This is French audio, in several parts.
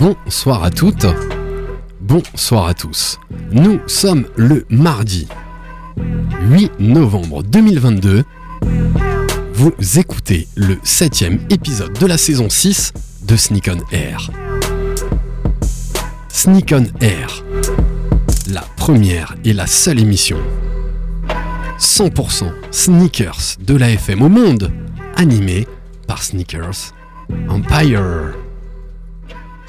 Bonsoir à toutes, bonsoir à tous. Nous sommes le mardi 8 novembre 2022. Vous écoutez le septième épisode de la saison 6 de Sneak on Air. Sneak on Air, la première et la seule émission 100% sneakers de la FM au monde, animée par Sneakers Empire.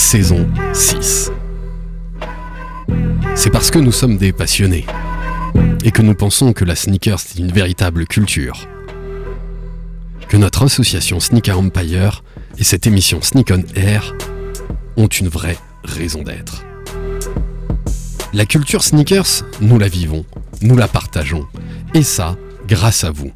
saison 6. C'est parce que nous sommes des passionnés et que nous pensons que la sneaker c'est une véritable culture que notre association Sneaker Empire et cette émission Sneak on Air ont une vraie raison d'être. La culture sneakers, nous la vivons, nous la partageons, et ça grâce à vous.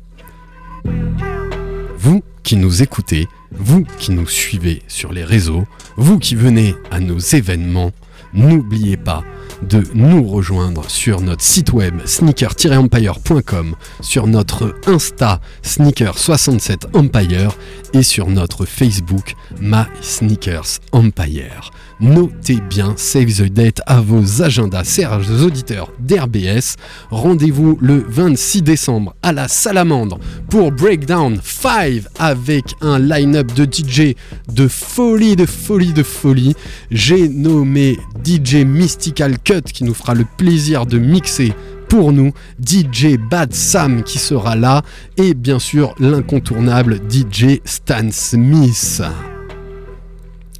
Vous qui nous écoutez, vous qui nous suivez sur les réseaux, vous qui venez à nos événements, n'oubliez pas de nous rejoindre sur notre site web sneaker-empire.com, sur notre Insta sneaker67empire et sur notre Facebook My Sneakers Empire. Notez bien Save the Date à vos agendas, chers auditeurs d'RBS. Rendez-vous le 26 décembre à la Salamandre pour Breakdown 5 avec un line-up de DJ de folie, de folie, de folie. J'ai nommé DJ Mystical Cut qui nous fera le plaisir de mixer pour nous DJ Bad Sam qui sera là et bien sûr l'incontournable DJ Stan Smith.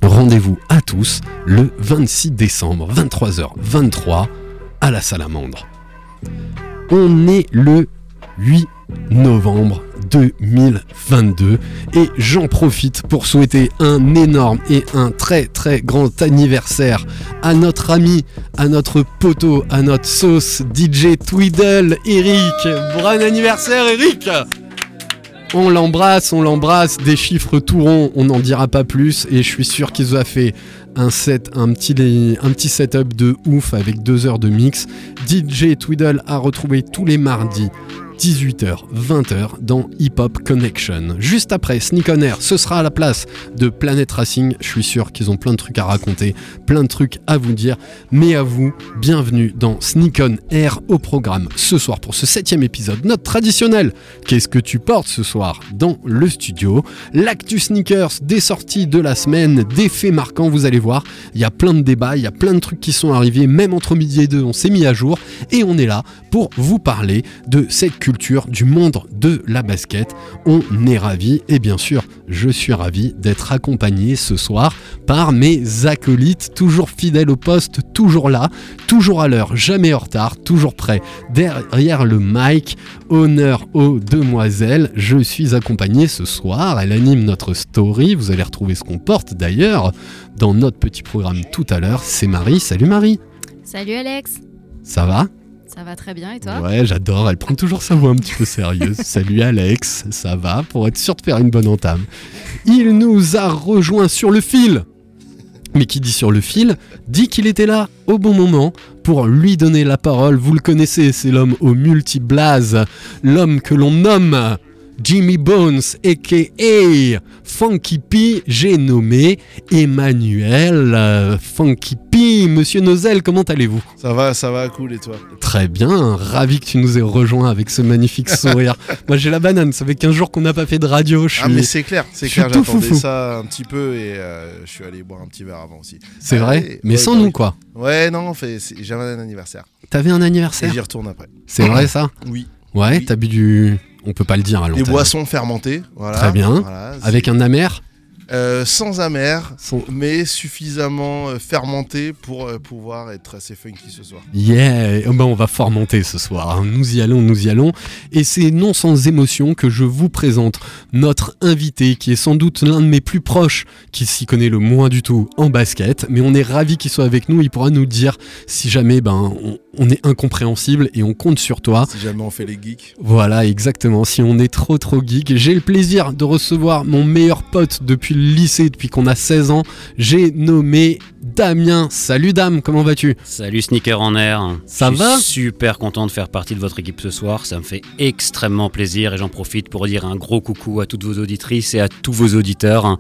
Rendez-vous à tous le 26 décembre, 23h23 à la Salamandre. On est le 8 novembre 2022 et j'en profite pour souhaiter un énorme et un très très grand anniversaire à notre ami, à notre poteau, à notre sauce DJ Tweedle, Eric. Bon anniversaire Eric on l'embrasse, on l'embrasse, des chiffres tout ronds, on n'en dira pas plus, et je suis sûr qu'ils ont fait un petit, un petit setup de ouf avec deux heures de mix. DJ Tweedle a retrouvé tous les mardis 18h, 20h dans Hip Hop Connection. Juste après Sneak on Air, ce sera à la place de Planet Racing. Je suis sûr qu'ils ont plein de trucs à raconter, plein de trucs à vous dire. Mais à vous, bienvenue dans Sneak on Air au programme ce soir pour ce septième épisode, notre traditionnel. Qu'est-ce que tu portes ce soir dans le studio? L'actu sneakers, des sorties de la semaine, des faits marquants, vous allez voir. Il y a plein de débats, il y a plein de trucs qui sont arrivés, même entre midi et deux, on s'est mis à jour et on est là pour vous parler de cette culture du monde de la basket. On est ravis et bien sûr, je suis ravi d'être accompagné ce soir par mes acolytes, toujours fidèles au poste, toujours là, toujours à l'heure, jamais en retard, toujours prêt derrière le mic. Honneur aux demoiselles, je suis accompagné ce soir. Elle anime notre story. Vous allez retrouver ce qu'on porte d'ailleurs dans notre petit programme tout à l'heure. C'est Marie. Salut Marie. Salut Alex, Ça va? Ça va très bien et toi Ouais, j'adore. Elle prend toujours sa voix un petit peu sérieuse. Salut Alex, ça va pour être sûr de faire une bonne entame. Il nous a rejoint sur le fil. Mais qui dit sur le fil, dit qu'il était là au bon moment pour lui donner la parole. Vous le connaissez, c'est l'homme au multi-blaze, l'homme que l'on nomme Jimmy Bones, a.k.a. Funky P, j'ai nommé Emmanuel euh, Funky P. Monsieur Nozel, comment allez-vous? Ça va, ça va, cool, et toi? Très bien, ravi que tu nous aies rejoint avec ce magnifique sourire. Moi j'ai la banane, ça fait 15 jours qu'on n'a pas fait de radio. Je Ah, mais c'est clair, c'est clair, j'attendais ça un petit peu et euh, je suis allé boire un petit verre avant aussi. C'est vrai et- Mais ouais, sans bah nous quoi. Ouais, non, j'avais un anniversaire. T'avais un Et anniversaire j'y retourne après. C'est vrai ça? Oui. Ouais, Oui. t'as bu du... On peut pas le dire à Des l'antenne. boissons fermentées, voilà. Très bien. Voilà, Avec un amer Euh, sans amer, Son- mais suffisamment euh, fermenté pour euh, pouvoir être assez funky ce soir. Yeah, Oh ben on va fort monter ce soir. hein. Nous y allons, nous y allons. Et c'est non sans émotion que je vous présente notre invité, qui est sans doute l'un de mes plus proches, qui s'y connaît le moins du tout en basket. Mais on est ravi qu'il soit avec nous. Il pourra nous dire si jamais ben on, on est incompréhensible et on compte sur toi. Si jamais on fait les geeks. Voilà, exactement. Si on est trop trop geek, j'ai le plaisir de recevoir mon meilleur pote depuis le lycée, depuis qu'on a 16 ans. J'ai nommé Damien. Salut Dame, comment vas-tu? Salut Sneaker en air. Ça Je va? suis super content de faire partie de votre équipe ce soir. Ça me fait extrêmement plaisir et j'en profite pour dire un gros coucou à toutes vos auditrices et à tous vos auditeurs.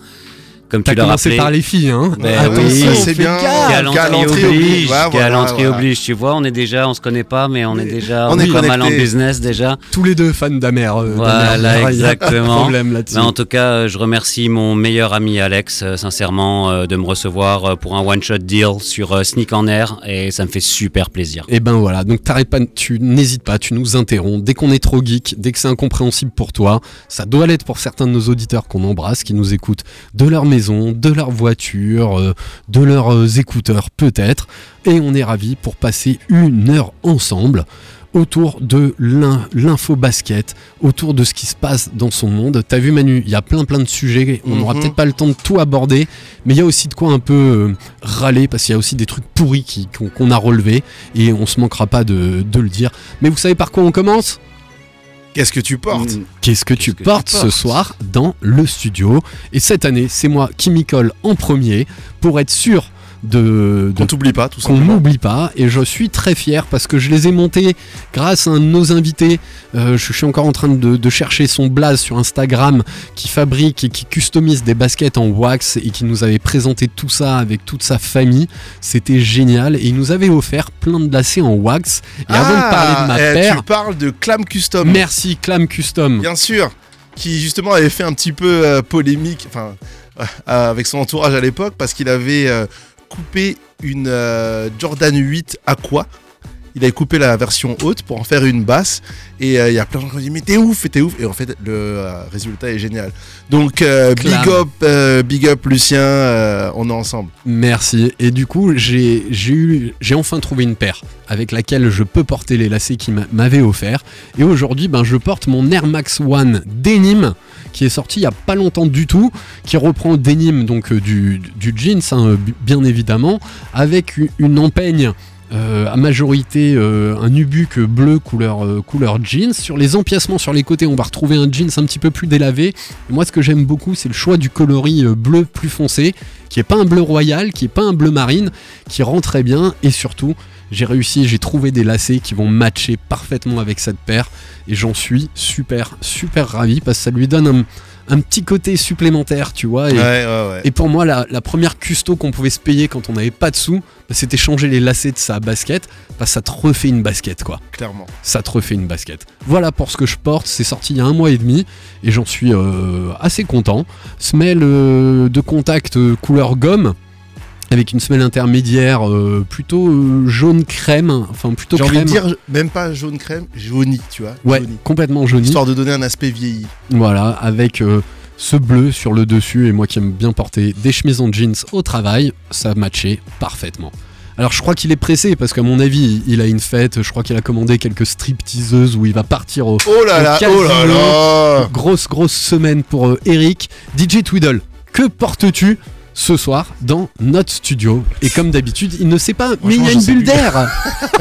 Comme T'as tu l'as commencé rappelé. par les filles, hein Ben Attention, oui. c'est bien. Galanterie oblige. Ouais, voilà, galanterie voilà. oblige. Tu vois, on est déjà, on se connaît pas, mais on est déjà on est pas mal en business déjà. Tous les deux fans d'Amer. euh, Voilà, d'Amer. Il y a pas de exactement. problème là-dessus. Mais en tout cas, euh, je remercie mon meilleur ami Alex, euh, sincèrement, euh, de me recevoir euh, pour un one-shot deal sur euh, Sneak en air et ça me fait super plaisir. Et ben voilà, donc t'arrêtes pas, tu n'hésites pas, tu nous interromps. Dès qu'on est trop geek, dès que c'est incompréhensible pour toi, ça doit l'être pour certains de nos auditeurs qu'on embrasse, qui nous écoutent de leur maison, de leur voiture, euh, de leurs euh, écouteurs peut-être. Et on est ravis pour passer une heure ensemble autour de l'in- l'info basket, autour de ce qui se passe dans son monde. T'as vu Manu, il y a plein plein de sujets, on n'aura Mhm. peut-être pas le temps de tout aborder, mais il y a aussi de quoi un peu euh, râler, parce qu'il y a aussi des trucs pourris qu'on a relevés, et on se manquera pas de, de le dire. Mais vous savez par quoi on commence? Qu'est-ce que tu portes Mm. Qu'est-ce que tu portes ce soir dans le studio Et cette année, c'est moi qui m'y colle en premier pour être sûr de, de Qu'on t'oublie pas, tout qu'on simplement. n'oublie pas et je suis très fier parce que je les ai montés grâce à un de nos invités. Euh, je suis encore en train de, de chercher son blaze sur Instagram qui fabrique et qui customise des baskets en wax et qui nous avait présenté tout ça avec toute sa famille. C'était génial et il nous avait offert plein de lacets en wax. Et avant de parler de ma eh, paire, Tu parles de Clam Custom. merci Clam Custom. Bien sûr, qui justement avait fait un petit peu euh, polémique, enfin, euh, avec son entourage à l'époque, parce qu'il avait euh, coupé une euh, Jordan 8 Aqua. Il avait coupé la version haute pour en faire une basse. Et euh, il y a plein de gens qui ont dit Mais t'es ouf, t'es ouf. Et en fait, le euh, résultat est génial. Donc, big, up, big up, Lucien. on est ensemble. Merci. Et du coup, j'ai enfin trouvé une paire avec laquelle je peux porter les lacets qu'il m'a- m'avait offert. Et aujourd'hui, ben, je porte mon Air Max One Denim qui est sorti il y a pas longtemps du tout, qui reprend Denim donc euh, du, du jeans hein, bien évidemment, avec une empeigne. euh, à majorité euh, un nubuck bleu couleur, jeans. Sur les empiècements sur les côtés, on va retrouver un jeans un petit peu plus délavé. Moi, ce que j'aime beaucoup, c'est le choix du coloris bleu plus foncé qui est pas un bleu royal, qui est pas un bleu marine, qui rend très bien et surtout j'ai réussi, j'ai trouvé des lacets qui vont matcher parfaitement avec cette paire et j'en suis super super ravi parce que ça lui donne un, un petit côté supplémentaire, tu vois. Et, Ouais, ouais, ouais. et pour moi, la, la première custo qu'on pouvait se payer quand on n'avait pas de sous, bah, c'était changer les lacets de sa basket. Bah, ça te refait une basket, quoi. clairement. Ça te refait une basket. Voilà pour ce que je porte. C'est sorti il y a un mois et demi et j'en suis euh, assez content. Semelle euh, de contact euh, couleur gomme avec une semelle intermédiaire euh, plutôt euh, jaune crème, enfin plutôt J'ai envie crème. de dire, même pas jaune crème, jauni, tu vois. ouais, jauni. complètement jauni. Histoire de donner un aspect vieilli. Voilà, avec euh, ce bleu sur le dessus et moi qui aime bien porter des chemises en jeans au travail, ça matchait parfaitement. Alors je crois qu'il est pressé parce qu'à mon avis il a une fête, je crois qu'il a commandé quelques stripteaseuses où il va partir au Oh là Le là, casino. oh là là grosse grosse semaine pour Eric. DJ Twiddle, que portes-tu? Ce soir dans notre studio Et comme d'habitude, il ne sait pas, mais il y a une bulle d'air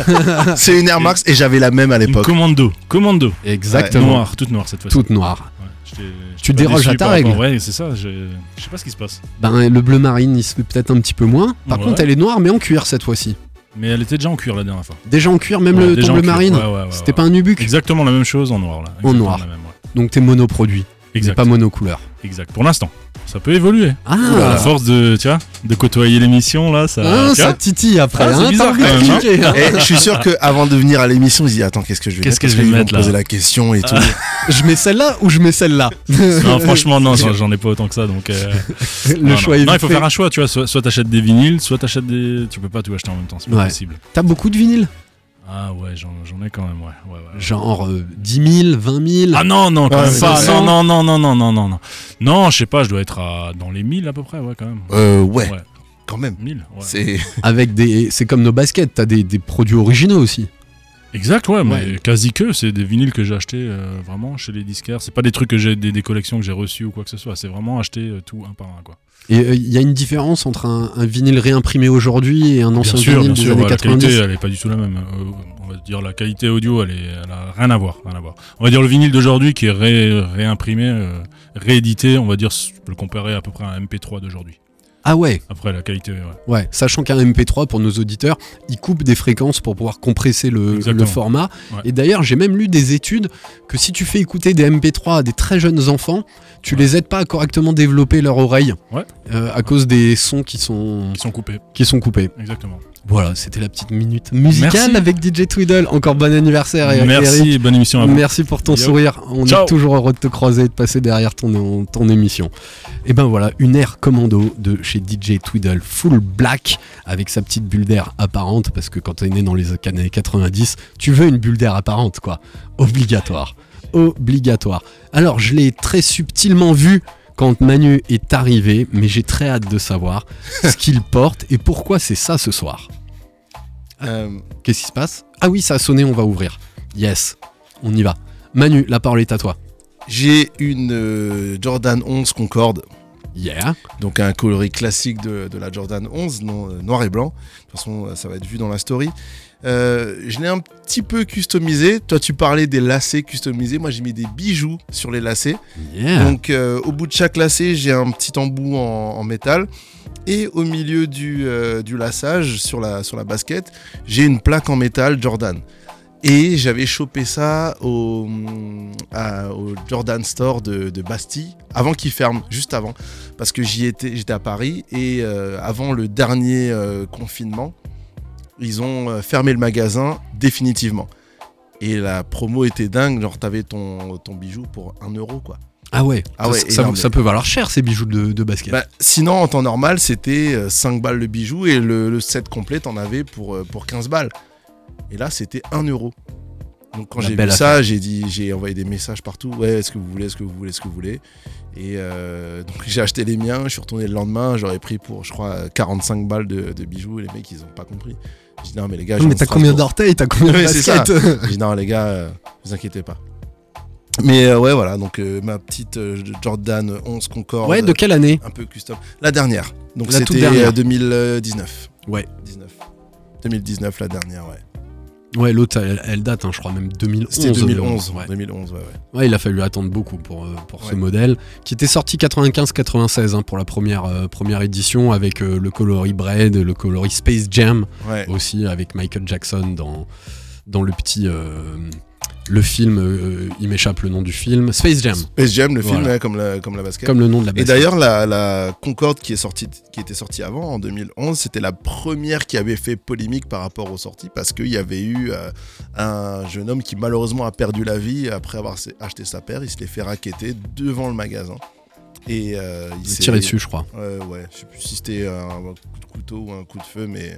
C'est une Air Max et j'avais la même à l'époque. commando. Commando. Exactement. Noire, toute noire cette fois-ci. Toute noire. Ouais, Tu déroges à ta par rapport- règle. Ouais, c'est ça. Je... je sais pas ce qui se passe. Ben, le bleu marine, il se fait peut-être un petit peu moins. Par Ouais. contre, elle est noire, mais en cuir cette fois-ci. Mais elle était déjà en cuir la dernière fois. Déjà en cuir, même Ouais, le ton en bleu marine. Ouais, ouais, ouais, C'était ouais. pas un nubuck Exactement la même chose en noir là. Exactement noir. la même, ouais. Donc t'es monoproduit, Exact. pas monocouleur. Exact. Pour l'instant. Ça peut évoluer. Ah, À force de, tu vois, de côtoyer l'émission, là, ça. Ah, ça titille après. Ah, c'est hein, bizarre quand même, hein. hein. Et je suis sûr qu'avant de venir à l'émission, il se dit Attends, qu'est-ce que je vais Qu'est-ce mettre? que je vais mettre, me poser là la question et tout. Je mets celle-là ou je mets celle-là? Non, franchement, non, j'en j'en ai pas autant que ça, donc. euh, Le non, choix non. est Non, il faut fait. faire un choix, tu vois. Soit, soit t'achètes des vinyles, soit t'achètes des. Tu peux pas tout acheter en même temps, c'est pas Ouais. possible. T'as beaucoup de vinyles? Ah ouais, j'en j'en ai quand même, ouais. ouais, ouais. Genre euh, 10 000, 20 000 Ah non, non, quand Ouais, même pas. Non, non, non, non, non, non, non, non. Non, je sais pas, je dois être à, dans les 1000 à peu près, ouais, quand même. Euh, ouais, Ouais. quand même. 1000, ouais. C'est. Avec des. C'est comme nos baskets, t'as des, des produits originaux aussi. Exact, ouais, mais Ouais. quasi que. C'est des vinyles que j'ai achetés euh, vraiment chez les disquaires. C'est pas des trucs que j'ai, des, des collections que j'ai reçues ou quoi que ce soit. C'est vraiment acheté euh, tout un par un, quoi. Et il y a une différence entre un, un vinyle réimprimé aujourd'hui et un ancien bien sûr, vinyle bien des sûr. années ouais, la 90 qualité, elle est pas du tout la même. Euh, on va dire la qualité audio, elle, est, elle a rien à voir, rien à voir. On va dire le vinyle d'aujourd'hui qui est ré- réimprimé, euh, réédité. On va dire, je peux le comparer à peu près à un MP3 d'aujourd'hui. Ah ouais, Après, la qualité, ouais. ouais. Sachant qu'un MP3, pour nos auditeurs, il coupe des fréquences pour pouvoir compresser le format. Ouais. Et d'ailleurs, j'ai même lu des études que si tu fais écouter des MP3 à des très jeunes enfants, tu les aides pas à correctement développer leur oreille Ouais. euh, à cause des sons qui sont, Qui sont coupés, qui sont coupés. exactement. Voilà, c'était la petite minute musicale Merci. avec DJ Twiddle. Encore bon anniversaire, Eric. Merci et bonne émission à vous. Merci pour ton Yo. sourire. On Ciao. est toujours heureux de te croiser et de passer derrière ton, ton émission. Et ben voilà, une air commando de chez DJ Twiddle, full black, avec sa petite bulle d'air apparente, parce que quand t'es né dans les années 90, tu veux une bulle d'air apparente, quoi. Obligatoire. Obligatoire. Alors, je l'ai très subtilement vu quand Manu est arrivé, mais j'ai très hâte de savoir ce qu'il porte et pourquoi c'est ça ce soir. Euh, Qu'est-ce qui se passe? Ah oui, ça a sonné, on va ouvrir. Yes, on y va. Manu, la parole est à toi. J'ai une euh, Jordan 11 Concorde. Yeah. Donc un coloris classique de, de la Jordan 11, non, euh, noir et blanc. De toute façon, ça va être vu dans la story. Euh, je l'ai un petit peu customisé. Toi, tu parlais des lacets customisés. Moi, j'ai mis des bijoux sur les lacets. Yeah. Donc, euh, au bout de chaque lacet, j'ai un petit embout en, en métal. Et au milieu du, euh, du laçage, sur la, sur la basket, j'ai une plaque en métal Jordan. Et j'avais chopé ça au, à- au Jordan Store de, de Bastille, avant qu'il ferme, juste avant. Parce que j'y étais, j'étais à Paris, et euh, avant le dernier confinement, ils ont euh, fermé le magasin définitivement. Et la promo était dingue, genre t'avais ton, ton bijou pour 1 euro quoi. Ah ouais, Ah ouais, ça, ça- énorme. ça peut valoir cher ces bijoux de, de basket. Bah, sinon, en temps normal, c'était euh, 5 balles le bijou et le, le set complet, t'en avais pour, euh, pour 15 balles. Et là, c'était 1 euro. Donc quand j'ai vu ça, j'ai dit, j'ai envoyé des messages partout. Ouais, est-ce que vous voulez, est-ce que vous voulez, est-ce que vous voulez? Et euh, donc j'ai acheté les miens. Je suis retourné le lendemain. J'aurais pris pour, je crois, 45 balles de, de bijoux. Et les mecs, ils ont pas compris. Dit non, mais les gars, je mais t'as combien d'orteils T'as combien de baskets dit non, les gars, euh, vous inquiétez pas. Mais euh, ouais, voilà. Donc euh, ma petite euh, Jordan 11 Concorde. Ouais, de quelle année un peu custom. La dernière. Donc c'était dernière. euh, 2019. Ouais. 19. 2019 la dernière, ouais. Ouais, l'autre, elle, elle date, hein, je crois même 2011. C'était 2011. Ouais. 2011, ouais, ouais. Ouais, il a fallu attendre beaucoup pour, euh, pour ce modèle, qui était sorti 95-96 hein, pour la première, euh, première édition, avec euh, le coloris Bread, le coloris Space Jam, aussi avec Michael Jackson dans, dans le petit... euh, le film, euh, il m'échappe le nom du film, Space Jam, Space Jam, le film, ouais, comme, la, comme la basket. comme le nom de la Et basket. d'ailleurs, la, la Concorde qui, est sortie, qui était sortie avant, en 2011, c'était la première qui avait fait polémique par rapport aux sorties, parce qu'il y avait eu euh, un jeune homme qui malheureusement a perdu la vie après avoir acheté sa paire. Il se l'est fait raqueter devant le magasin. Et euh, il il s'est tiré dessus, je crois. Ouais, je sais plus si c'était un coup de couteau ou un coup de feu, mais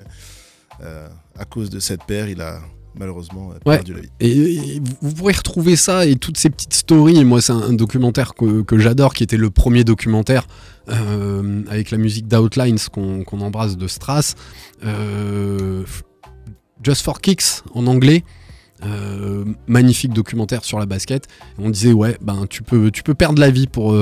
à cause de cette paire, il a malheureusement Ouais. perdu la vie. Et, et vous- pourrez retrouver ça et toutes ces petites stories. Moi, c'est un, un documentaire que, que j'adore, qui était le premier documentaire euh, avec la musique d'Outlines qu'on qu'on embrasse de Strass. Euh, Just for Kicks en anglais. Euh, magnifique documentaire sur la basket. On disait ouais, ben tu peux tu peux perdre la vie pour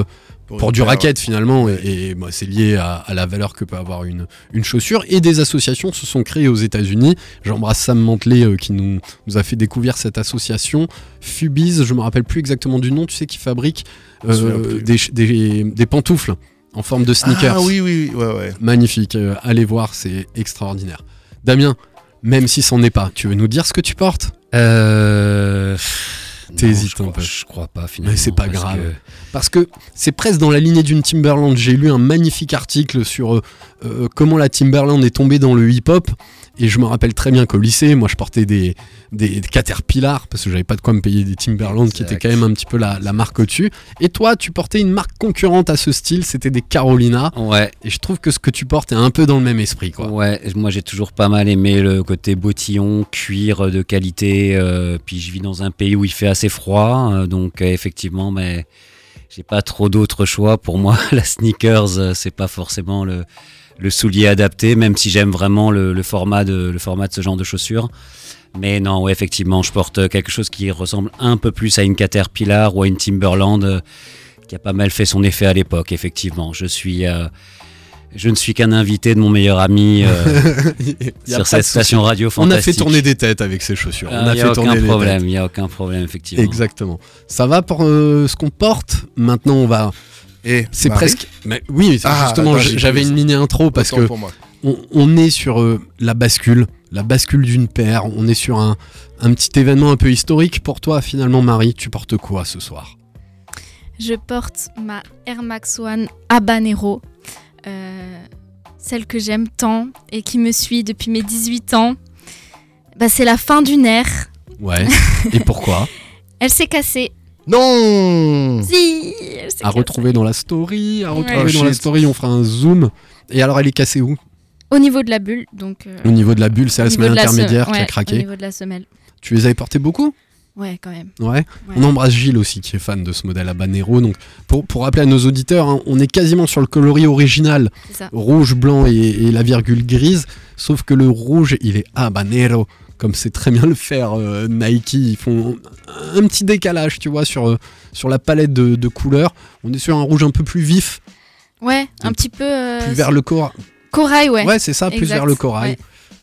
pour du paire, racket finalement et, et, bah, c'est lié à, à la valeur que peut avoir une, une chaussure et des associations se sont créées aux États-Unis. J'embrasse Sam Mantelet euh, qui nous, nous a fait découvrir cette association. Fubiz, je me rappelle plus exactement du nom, tu sais qui fabrique euh, des, des pantoufles en forme de sneakers. Ah oui, oui, oui, ouais, ouais. Magnifique, euh, allez voir, c'est extraordinaire. Damien, même si c'en est pas, tu veux nous dire ce que tu portes? Euh... T'hésites un je peu. crois- Je crois pas finalement. Mais c'est pas parce grave. que- Parce que c'est presque dans la lignée d'une Timberland. J'ai lu un magnifique article sur euh, comment la Timberland est tombée dans le hip-hop. Et je me rappelle très bien qu'au lycée, moi je portais des, des, des Caterpillar parce que j'avais pas de quoi me payer des Timberland qui étaient Exact. quand même un petit peu la, la marque au-dessus. Et toi, tu portais une marque concurrente à ce style, c'était des Carolina. Ouais, Et je trouve que ce que tu portes est un peu dans le même esprit. Quoi. ouais. Moi, j'ai toujours pas mal aimé le côté bottillon, cuir de qualité. euh, puis je vis dans un pays où il fait assez froid, euh, donc effectivement, mais j'ai pas trop d'autres choix. Pour moi, la sneakers, c'est pas forcément le, le soulier adapté, même si j'aime vraiment le, le format de le format de ce genre de chaussures. Mais non, ouais, effectivement, je porte quelque chose qui ressemble un peu plus à une Caterpillar ou à une Timberland, euh, qui a pas mal fait son effet à l'époque. Effectivement, je suis euh, je ne suis qu'un invité de mon meilleur ami euh, sur cette station radio On fantastique. a fait tourner des têtes avec ces chaussures. Ah, On a y fait a aucun problème, il a aucun problème effectivement. Exactement. Ça va pour euh, ce qu'on porte? Maintenant, on va. Et C'est presque. Mais oui, c'est Ah, justement, j'avais une mini intro parce que on, on est sur euh, la bascule, la bascule d'une paire. On est sur un, un petit événement un peu historique pour toi finalement, Marie. Tu portes quoi ce soir? Je porte ma Air Max One Habanero, euh, celle que j'aime tant et qui me suit depuis mes 18 ans. Bah, c'est la fin d'une ère. Ouais. Et pourquoi? Elle s'est cassée. Non Si, À retrouver dans la story. À retrouver Oh, dans la story. On fera un zoom. Et alors, elle est cassée où? Au niveau de la bulle, donc. euh, Au niveau de la bulle, c'est au la niveau semelle de la se- intermédiaire qui a Au craqué. niveau de la semelle. Tu les avais portés beaucoup? Ouais, quand même. Ouais. Ouais. On embrasse Gilles aussi qui est fan de ce modèle Habanero. Donc pour, pour rappeler à nos auditeurs, hein, on est quasiment sur le coloris original, C'est ça. rouge, blanc et, et la virgule grise, sauf que le rouge il est Habanero, comme c'est très bien le faire euh, Nike. Ils font un petit décalage, tu vois, sur, euh, sur la palette de, de couleurs. On est sur un rouge un peu plus vif, Ouais, un petit peu. euh, plus vers le corail. Corail, ouais. Ouais, c'est ça, plus vers le corail. ouais.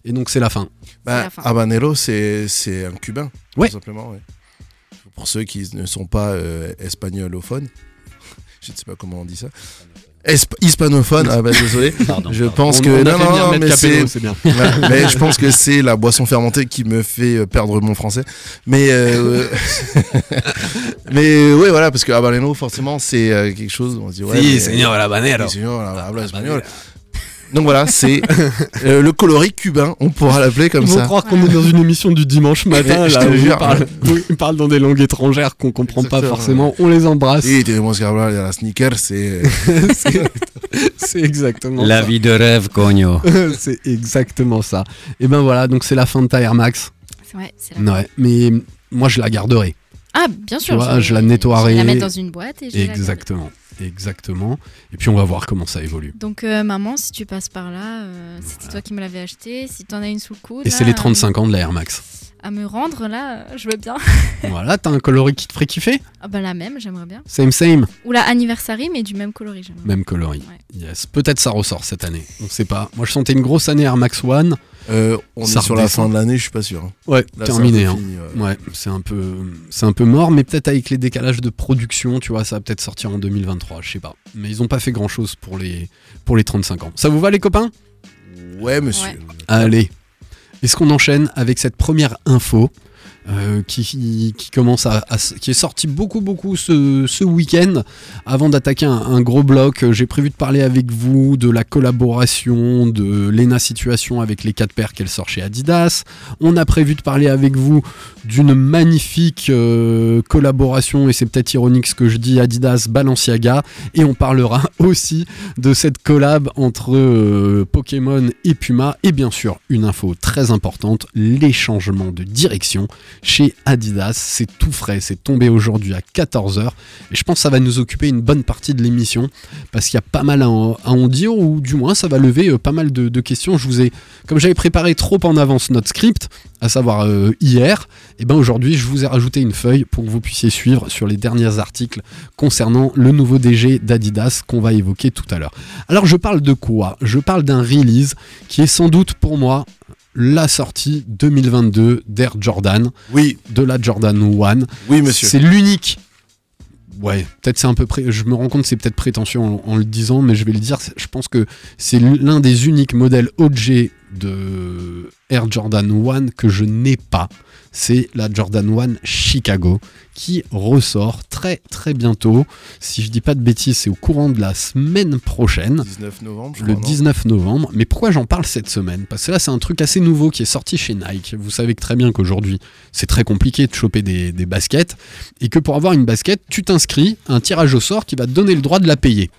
Et donc c'est la fin. Bah, la fin. Habanero, c'est c'est un cubain, Ouais. tout simplement. ouais. Pour ceux qui ne sont pas euh, espagnolophones, je ne sais pas comment on dit ça. Hispanophone, ah bah désolé. Pardon, Je pense On- que on non, non, non, mais c'est mais je pense que c'est la boisson fermentée qui me fait euh, perdre mon français. Mais euh, mais euh, ouais voilà parce que habanero forcément c'est euh, quelque chose on se dit ouais. Si, mais- señor Habanero. Oui, señor, espagnol. Donc voilà, c'est euh, le coloris cubain, on pourra l'appeler comme Ils vont ça. croire qu'on est dans une émission du dimanche matin, Je là, où ils jure. parlent, parlent dans des langues étrangères qu'on comprend pas forcément. On les embrasse. Oui, tenemos que hablar de la sneaker, c'est c'est c'est exactement La ça. vie de rêve, cogno. c'est exactement ça. Et ben voilà, donc c'est la fin de ta Air Max. C'est- Ouais, c'est la Ouais, mais moi je la garderai. Ah, bien sûr. Tu vois, je la nettoierai. Je vais la mettre dans une boîte et je. Exactement, exactement. Et puis on va voir comment ça évolue. Donc, euh, maman, si tu passes par là, euh, c'était toi qui me l'avais acheté. Si t'en as une sous le coude. Et c'est les à- 35 ans de la Air Max. À me rendre, là, euh, je veux bien. voilà, t'as un coloris qui te ferait kiffer Ah, bah la même, j'aimerais bien. Same, same. Ou la anniversary, mais du même coloris. bien. Même coloris. Ouais. Yes. Peut-être ça ressort cette année. On sait pas. Moi je sentais une grosse année Air Max One. Euh, on Ça est sur la fin de l'année, je suis pas sûr. hein. Ouais, Là, terminé. c'est un hein. fini, ouais. Ouais, c'est un peu, c'est un peu mort, mais peut-être avec les décalages de production, tu vois, ça va peut-être sortir en 2023, je sais pas. Mais ils ont pas fait grand chose pour les, pour les 35 ans. Ça vous va les copains? Ouais, monsieur. Ouais. Allez. Est-ce qu'on enchaîne avec cette première info? Euh, qui, commence à, qui est sortie beaucoup beaucoup ce, ce week-end. Avant d'attaquer un, gros bloc euh, j'ai prévu de parler avec vous de la collaboration de Lena Situation avec les 4 paires qu'elle sort chez Adidas. On a prévu de parler avec vous d'une magnifique euh, collaboration et c'est peut-être ironique ce que je dis Adidas Balenciaga. Et on parlera aussi de cette collab entre Pokémon et Puma. Et bien sûr une info très importante les changements de direction chez Adidas. C'est tout frais c'est tombé aujourd'hui à 14h et je pense que ça va nous occuper une bonne partie de l'émission parce qu'il y a pas mal à en, dire ou du moins ça va lever euh, pas mal de, questions. Je vous ai comme j'avais préparé trop en avance notre script à savoir euh, hier et ben aujourd'hui je vous ai rajouté une feuille pour que vous puissiez suivre sur les derniers articles concernant le nouveau DG d'Adidas qu'on va évoquer tout à l'heure. Alors je parle de quoi? Je parle d'un release qui est sans doute pour moi la sortie 2022 d'Air Jordan, Oui, de la Jordan 1. oui, monsieur. C'est l'unique. Ouais, peut-être c'est un peu près. Je me rends compte que c'est peut-être prétentieux en, en le disant, mais je vais le dire. Je pense que c'est l'un des uniques modèles OG de Air Jordan 1 que je n'ai pas. C'est la Jordan 1 Chicago qui ressort très très bientôt. Si je dis pas de bêtises, c'est au courant de la semaine prochaine. 19 novembre, je Le crois, non 19 novembre. Mais pourquoi j'en parle cette semaine? Parce que là, c'est un truc assez nouveau qui est sorti chez Nike. Vous savez que très bien qu'aujourd'hui, c'est très compliqué de choper des, des baskets. Et que pour avoir une basket, tu t'inscris à un tirage au sort qui va te donner le droit de la payer.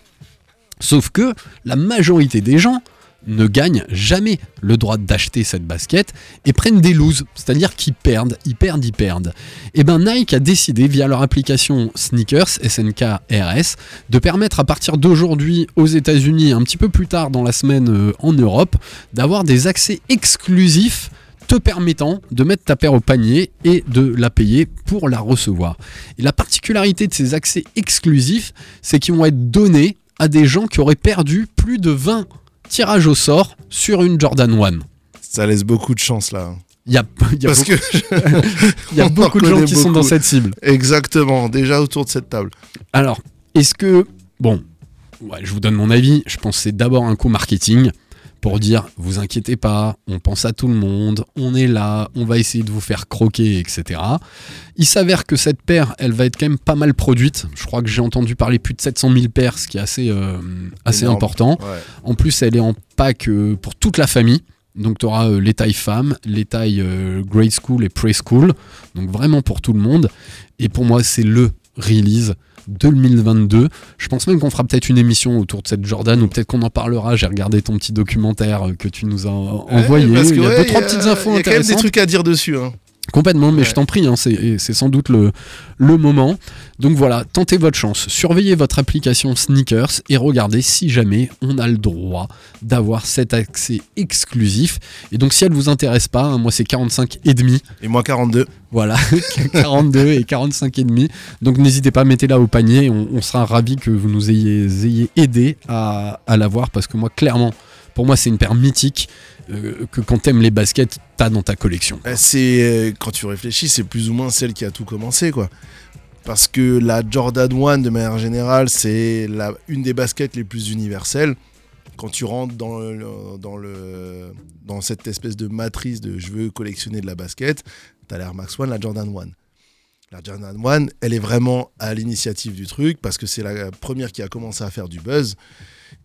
Sauf que la majorité des gens ne gagnent jamais le droit d'acheter cette basket et prennent des loses, c'est-à-dire qu'ils perdent, ils perdent, ils perdent. Et ben Nike a décidé via leur application Sneakers, SNK RS, de permettre à partir d'aujourd'hui aux États-Unis, un petit peu plus tard dans la semaine euh, en Europe, d'avoir des accès exclusifs te permettant de mettre ta paire au panier et de la payer pour la recevoir. Et la particularité de ces accès exclusifs, c'est qu'ils vont être donnés à des gens qui auraient perdu plus de 20 tirages au sort sur une Jordan 1. Ça laisse beaucoup de chance là. Il y a, il y a Parce beaucoup, que il y a on en beaucoup de gens qui sont dans cette cible. Exactement, déjà autour de cette table. Alors, est-ce que. Bon, ouais, je vous donne mon avis. Je pense que c'est d'abord un coup marketing pour dire vous inquiétez pas, on pense à tout le monde, on est là, on va essayer de vous faire croquer, etc. Il s'avère que cette paire, elle va être quand même pas mal produite. Je crois que j'ai entendu parler plus de 700 000 paires, ce qui est assez, euh, assez Énorme. important. Ouais. En plus, elle est en pack euh, pour toute la famille. Donc, tu auras les tailles femmes, les tailles euh, grade school et preschool. Donc, vraiment pour tout le monde. Et pour moi, c'est le release 2022. Je pense même qu'on fera peut-être une émission autour de cette Jordan ou peut-être qu'on en parlera. J'ai regardé ton petit documentaire euh, que tu nous as en- envoyé. Ouais, il y a ouais, deux, trois y a- petites infos Il y a quand même des trucs à dire dessus. Hein. Complètement, mais Ouais. je t'en prie, hein, c'est sans doute le, le moment. Donc voilà, tentez votre chance, surveillez votre application Sneakers et regardez si jamais on a le droit d'avoir cet accès exclusif. Et donc si elle vous intéresse pas, hein, moi c'est 45 et demi. Et moi 42. Voilà, 42 et 45 et demi. Donc n'hésitez pas, mettez-la au panier. On, on sera ravis que vous nous ayez, ayez aidé à, à l'avoir parce que moi, clairement, pour moi, c'est une paire mythique euh, que quand t'aimes les baskets, t'as dans ta collection. Bah, C'est quand tu réfléchis, c'est plus ou moins celle qui a tout commencé, quoi. Parce que la Jordan 1, de manière générale, c'est une des baskets les plus universelles. Quand tu rentres dans, cette espèce de matrice de je veux collectionner de la basket, t'as l'Air Max 1, la Jordan 1. La Jordan 1, elle est vraiment à l'initiative du truc parce que c'est la première qui a commencé à faire du buzz.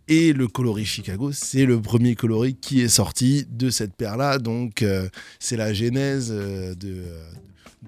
Et le coloris Chicago, c'est le premier coloris qui est sorti de cette paire-là. Donc, euh, c'est la genèse euh, de,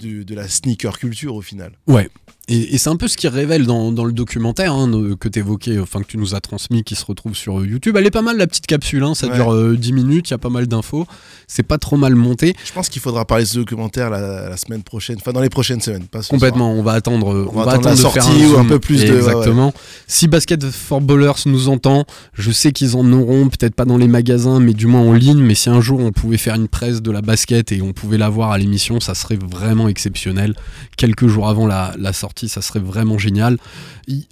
de, de la sneaker culture au final. Ouais. Et, et c'est un peu ce qui révèle dans, dans le documentaire hein, que tu évoquais, enfin que tu nous as transmis, qui se retrouve sur euh, YouTube. Elle est pas mal la petite capsule, hein, ça Ouais. dure euh, 10 minutes, il y a pas mal d'infos. C'est pas trop mal monté. Je pense qu'il faudra parler de ce documentaire la, la semaine prochaine, enfin dans les prochaines semaines. Pas Complètement, on va attendre, euh, On va attendre la de faire sortie ou un peu plus de- ouais, Exactement. Si Basket for Ballers nous entend, je sais qu'ils en auront, peut-être pas dans les magasins, mais du moins en ligne. Mais si un jour on pouvait faire une presse de la basket et on pouvait la voir à l'émission, ça serait vraiment exceptionnel. Quelques jours avant la, sortie, ça serait vraiment génial.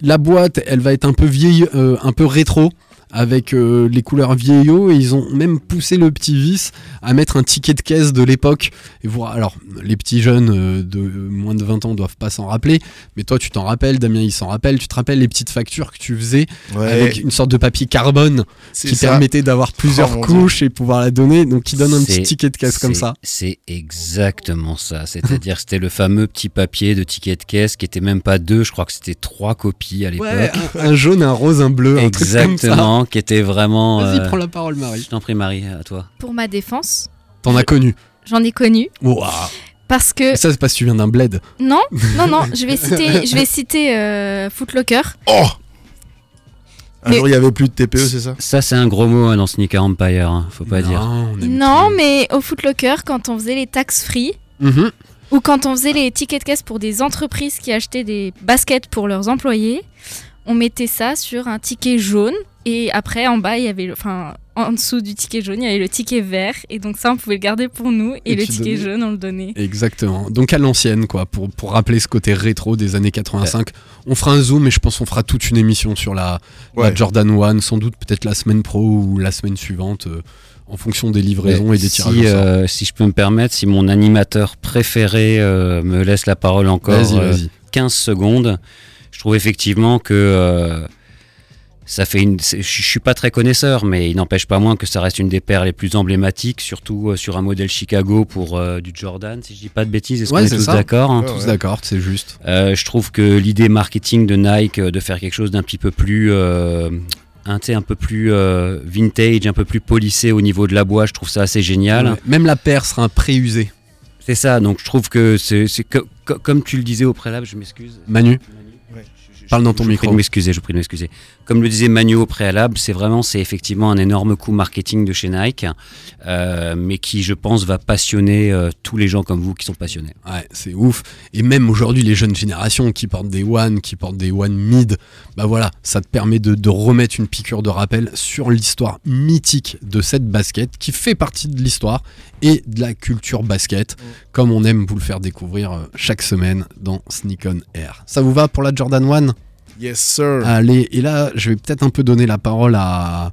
La boîte, elle va être un peu vieille, euh, un peu rétro. Avec euh, les couleurs vieillots et ils ont même poussé le petit vice à mettre un ticket de caisse de l'époque. Et vous, alors, les petits jeunes euh, de moins de 20 ans doivent pas s'en rappeler, mais toi tu t'en rappelles, Damien il s'en rappelle, tu te rappelles les petites factures que tu faisais Ouais, avec une sorte de papier carbone qui ça. permettait d'avoir plusieurs Oh, couches et pouvoir la donner, donc qui donne un petit ticket de caisse comme ça. C'est exactement ça. C'est-à-dire, c'était le fameux petit papier de ticket de caisse qui était même pas deux, je crois que c'était trois copies à l'époque. Ouais, un, un jaune, un rose, un bleu, un truc comme ça. Qui était vraiment. Vas-y, euh, prends la parole Marie. Je t'en prie, Marie, à toi. Pour ma défense, T'en as connu. j'en ai connu Ouah. parce que Ça c'est parce que tu viens d'un bled. non, non, non, je vais citer, je vais citer euh, Footlocker. Oh Un Mais- jour, il y avait plus de TPE, c'est ça? Ça, c'est un gros mot hein, dans Sneaker Empire, hein, faut pas dire. Non, on aime Non, plus. mais au Footlocker, quand on faisait les taxes free Mhm. ou quand on faisait les tickets de caisse pour des entreprises qui achetaient des baskets pour leurs employés, on mettait ça sur un ticket jaune et après en bas il y avait, enfin en dessous du ticket jaune il y avait le ticket vert et donc ça on pouvait le garder pour nous et, Et le ticket donnais- jaune on le donnait. Exactement. Donc à l'ancienne, quoi, pour, pour rappeler ce côté rétro des années 85. On fera un zoom et je pense qu'on fera toute une émission sur la. Jordan 1, sans doute peut-être la semaine pro ou la semaine suivante, euh, en fonction des livraisons et des tirages si, euh, si je peux me permettre, si mon animateur préféré euh, me laisse la parole encore Vas-y, euh, vas-y. 15 secondes, je trouve effectivement que euh, ça fait une. Je suis pas très connaisseur, mais il n'empêche pas moins que ça reste une des paires les plus emblématiques, surtout euh, sur un modèle Chicago pour euh, du Jordan, si je dis pas de bêtises. Est-ce Ouais, qu'on est tous d'accord hein Tous d'accord, c'est juste. Euh, je trouve que l'idée marketing de Nike de faire quelque chose d'un petit peu plus euh, un, un peu plus vintage, un peu plus polissé au niveau de la bois, je trouve ça assez génial. Ouais. Même la paire sera un préusé. C'est ça, donc je trouve que c'est c'est co- co- comme tu le disais au préalable, je m'excuse. Manu, parle dans ton je micro. de m'excuser, je vous prie de m'excuser. Comme le disait Manu au préalable, c'est vraiment, c'est effectivement un énorme coup marketing de chez Nike, euh, mais qui, je pense, va passionner euh, tous les gens comme vous qui sont passionnés. Ouais, c'est ouf. Et même aujourd'hui, les jeunes générations qui portent des One, qui portent des One Mid, bah voilà, ça te permet de, de remettre une piqûre de rappel sur l'histoire mythique de cette basket qui fait partie de l'histoire et de la culture basket, comme on aime vous le faire découvrir euh, chaque semaine dans Sneak On Air. Ça vous va pour la Jordan One? Yes, sir. Allez, et là, je vais peut-être un peu donner la parole à,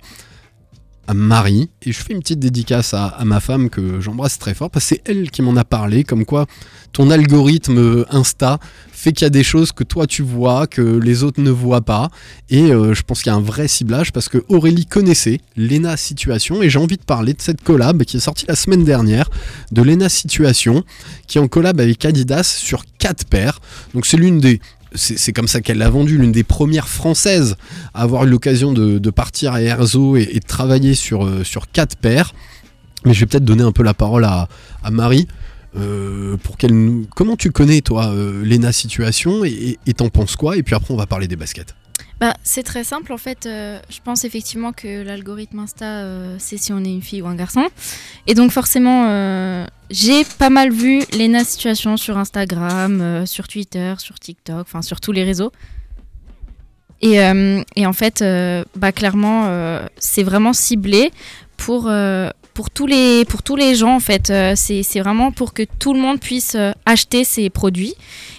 Marie. Et je fais une petite dédicace à, à ma femme que j'embrasse très fort, parce que c'est elle qui m'en a parlé, comme quoi ton algorithme Insta fait qu'il y a des choses que toi tu vois, que les autres ne voient pas. Et euh, je pense qu'il y a un vrai ciblage, parce que Aurélie connaissait Lena Situation, et j'ai envie de parler de cette collab qui est sortie la semaine dernière, de Lena Situation, qui est en collab avec Adidas sur 4 paires. Donc c'est l'une des c'est comme ça qu'elle l'a vendu, l'une des premières françaises à avoir eu l'occasion de, partir à Erzo et, de travailler sur, euh, sur quatre paires. Mais je vais peut-être donner un peu la parole à, Marie. euh, pour qu'elle nous... Comment tu connais, toi, euh, Lena Situation et t'en penses quoi? Et puis après, on va parler des baskets. Bah, c'est très simple en fait. euh, je pense effectivement que l'algorithme Insta, euh, c'est si on est une fille ou un garçon. Et donc forcément, euh, j'ai pas mal vu Lena Situation sur Instagram, sur Twitter, sur TikTok, enfin sur tous les réseaux. Et, et en fait, bah, clairement, c'est vraiment ciblé pour, pour, tous les, pour tous les gens. En fait, Euh, c'est vraiment pour que tout le monde puisse euh, acheter ses produits.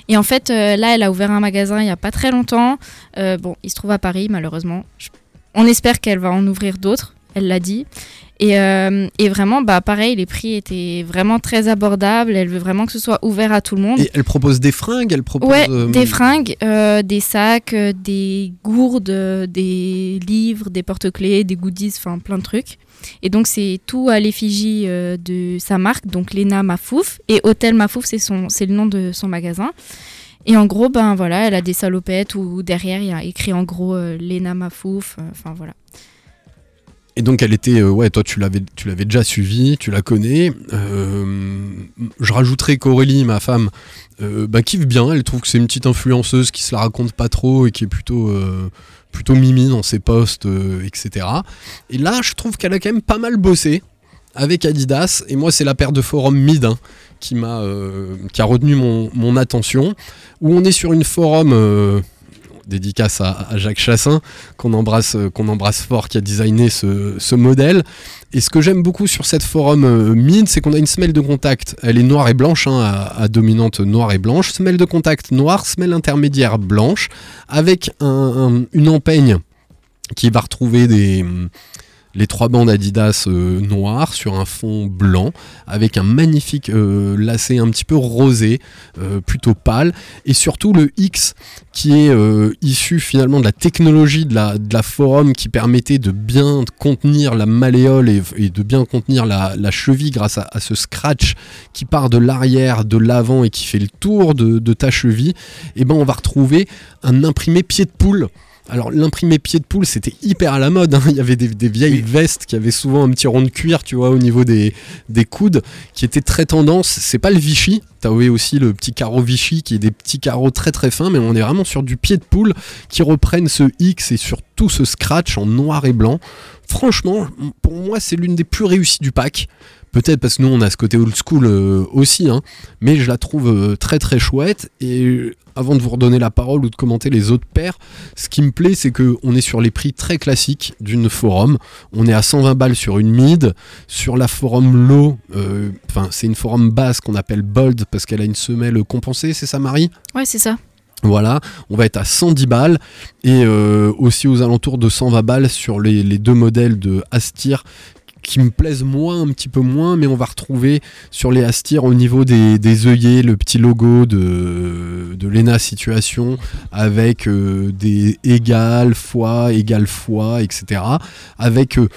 Et en fait, euh, là, elle a ouvert un magasin il y a pas très longtemps. Euh, bon, il se trouve à Paris, malheureusement. On espère qu'elle va en ouvrir d'autres, elle l'a dit. Et, euh, et vraiment, bah, pareil, les prix étaient vraiment très abordables. Elle veut vraiment que ce soit ouvert à tout le monde. Et elle propose des fringues, elle propose... Ouais, euh, des fringues, euh, des sacs, des gourdes, des livres, des porte-clés, des goodies, enfin plein de trucs. Et donc c'est tout à l'effigie euh, de sa marque, donc Lena Mafouf. Et Hôtel Mafouf, c'est son, c'est le nom de son magasin. Et en gros, ben voilà, elle a des salopettes où derrière il y a écrit en gros euh, Lena Mafouf. euh, Enfin voilà. Et donc elle était, euh, ouais, toi tu l'avais, tu l'avais déjà suivi, tu la connais. Je rajouterais qu'Aurélie, ma femme, bah, kiffe bien. Elle trouve que c'est une petite influenceuse qui se la raconte pas trop et qui est plutôt, plutôt mimi dans ses posts, euh, etc. Et là, je trouve qu'elle a quand même pas mal bossé avec Adidas. Et moi, c'est la paire de forum mid hein, qui m'a, euh, qui a retenu mon, mon attention. Où on est sur une forum. euh, dédicace à, Jacques Chassin qu'on embrasse, euh, embrasse fort, qui a designé ce, modèle. Et ce que j'aime beaucoup sur cette forum euh, mid, c'est qu'on a une semelle de contact. Elle est noire et blanche, hein, à, dominante noire et blanche. Semelle de contact noire, semelle intermédiaire blanche, avec un- un- une empeigne qui va retrouver des, les trois bandes Adidas euh, noires sur un fond blanc, avec un magnifique euh, lacet un petit peu rosé, euh, plutôt pâle, et surtout le X qui est issu finalement de la technologie de la, forum qui permettait de bien contenir la malléole et, de bien contenir la, cheville grâce à, ce scratch qui part de l'arrière, de l'avant et qui fait le tour de, ta cheville, et ben on va retrouver un imprimé pied de poule. Alors l'imprimé pied de poule c'était hyper à la mode, hein. il y avait des, des vieilles vestes qui avaient souvent un petit rond de cuir tu vois au niveau des, des coudes qui étaient très tendance, c'est pas le Vichy, t'as aussi le petit carreau Vichy qui est des petits carreaux très très fins mais on est vraiment sur du pied de poule qui reprennent ce X et sur tout ce scratch en noir et blanc. Franchement pour moi c'est l'une des plus réussies du pack. Peut-être parce que nous on a ce côté old school euh, aussi, hein, mais je la trouve euh, très très chouette. Et euh, avant de vous redonner la parole ou de commenter les autres paires, ce qui me plaît c'est que on est sur les prix très classiques d'une forum. On est à 120 balles sur une mid, sur la forum low, euh, enfin c'est une forum basse qu'on appelle bold parce qu'elle a une semelle compensée, c'est ça Marie? Ouais, c'est ça. voilà, on va être à 110 balles et euh, aussi aux alentours de 120 balles sur les, les deux modèles de Astir qui me plaisent moi un petit peu moins, mais on va retrouver sur les Astir au niveau des, œillets le petit logo de, l'ENA Situation avec euh, des égales, fois, égale fois, etc. Avec euh,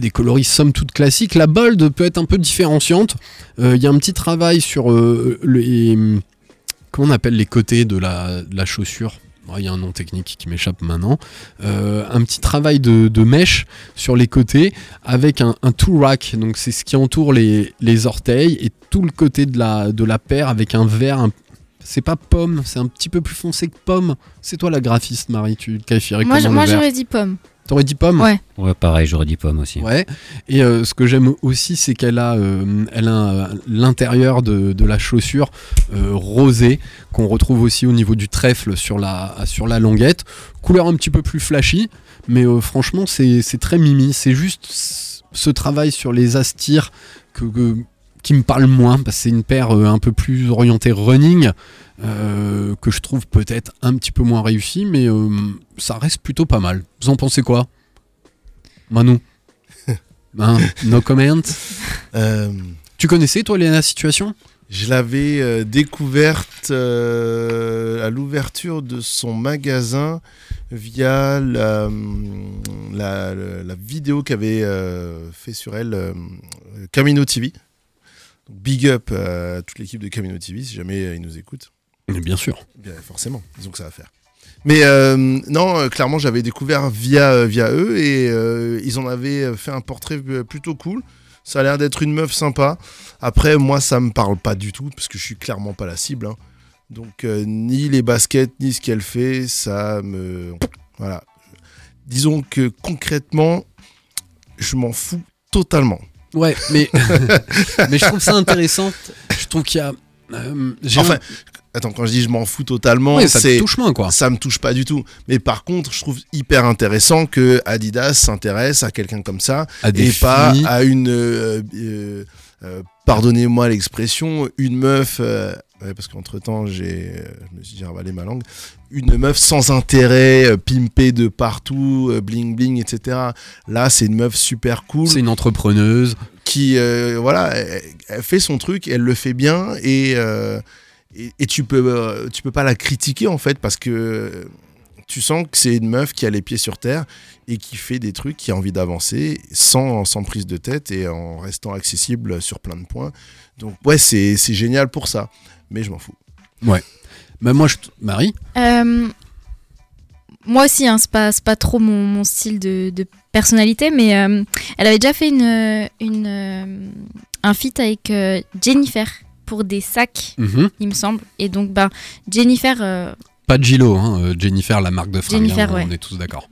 des coloris somme toute classiques. La bold peut être un peu différenciante. Euh, Il y a un petit travail sur les. Comment on appelle les côtés de la chaussure? Il y a un nom technique qui m'échappe maintenant. Euh, un petit travail de, de mèche sur les côtés avec un, un tool rack. Donc c'est ce qui entoure les, les orteils et tout le côté de la, de la paire avec un vert. un- c'est pas pomme, c'est un petit peu plus foncé que pomme. C'est toi la graphiste, Marie. Tu qualifierais Moi, moi j'aurais dit pomme. T'aurais dit pomme Ouais. Ouais, pareil, j'aurais dit pomme aussi. Ouais. Et euh, ce que j'aime aussi, c'est qu'elle a, euh, elle a un- l'intérieur de, de la chaussure euh, rosé qu'on retrouve aussi au niveau du trèfle sur la, sur la languette. Couleur un petit peu plus flashy, mais euh, franchement, c'est c'est très mimi. C'est juste ce travail sur les astires que, que- qui me parle moins, parce que c'est une paire euh, un peu plus orientée running. euh, que je trouve peut-être un petit peu moins réussi, mais euh, ça reste plutôt pas mal. Vous en pensez quoi? Manu Hein, No comment? Euh, Tu connaissais toi Léna Situation? Je l'avais découverte à l'ouverture de son magasin via la, la, la- la vidéo qu'avait fait sur elle Camino TV. Donc, big up à toute l'équipe de Camino TV si jamais euh, ils nous écoutent. Mais bien sûr. Bien, forcément, disons que ça va faire. Mais euh, non, euh, clairement, j'avais découvert via, euh, via eux et euh, ils en avaient fait un portrait euh, plutôt cool. Ça a l'air d'être une meuf sympa. Après, moi, ça me parle pas du tout parce que je suis clairement pas la cible. hein. Donc, euh, ni les baskets, ni ce qu'elle fait, ça me. Voilà. Disons que concrètement, je m'en fous totalement. Ouais, mais, mais je trouve ça intéressant. Je trouve qu'il y a. euh, Enfin, un- attends, quand je dis je m'en fous totalement, Ouais, ça c'est touche moins, quoi. Ça me touche pas du tout. Mais par contre, je trouve hyper intéressant que Adidas s'intéresse à quelqu'un comme ça À et pas filles. à une, euh, euh, euh, pardonnez-moi l'expression, une meuf. euh, ouais, parce qu'entre temps, j'ai, euh, je me suis dit ravalé ma langue. Une meuf sans intérêt, euh, pimpée de partout, euh, bling bling, etc. Là, c'est une meuf super cool c'est une entrepreneuse. qui euh, voilà elle, elle fait son truc elle le fait bien et euh, et, et tu peux tu peux pas la critiquer en fait parce que tu sens que c'est une meuf qui a les pieds sur terre et qui fait des trucs qui a envie d'avancer sans, sans prise de tête et en restant accessible sur plein de points donc ouais c'est génial pour ça mais je m'en fous Ouais. Bah, moi, je. Marie Euh, moi aussi, hein, c'est pas, c'est pas trop mon, mon style de, de personnalité, mais euh, elle avait déjà fait une, une, euh, un feat avec euh, Jennifer pour des sacs, Mhm. il me semble. Et donc, ben, Jennifer, euh, Pas de Gilo, hein, euh, Jennifer, la marque de fringues. Jennifer, hein, ouais. On est tous d'accord.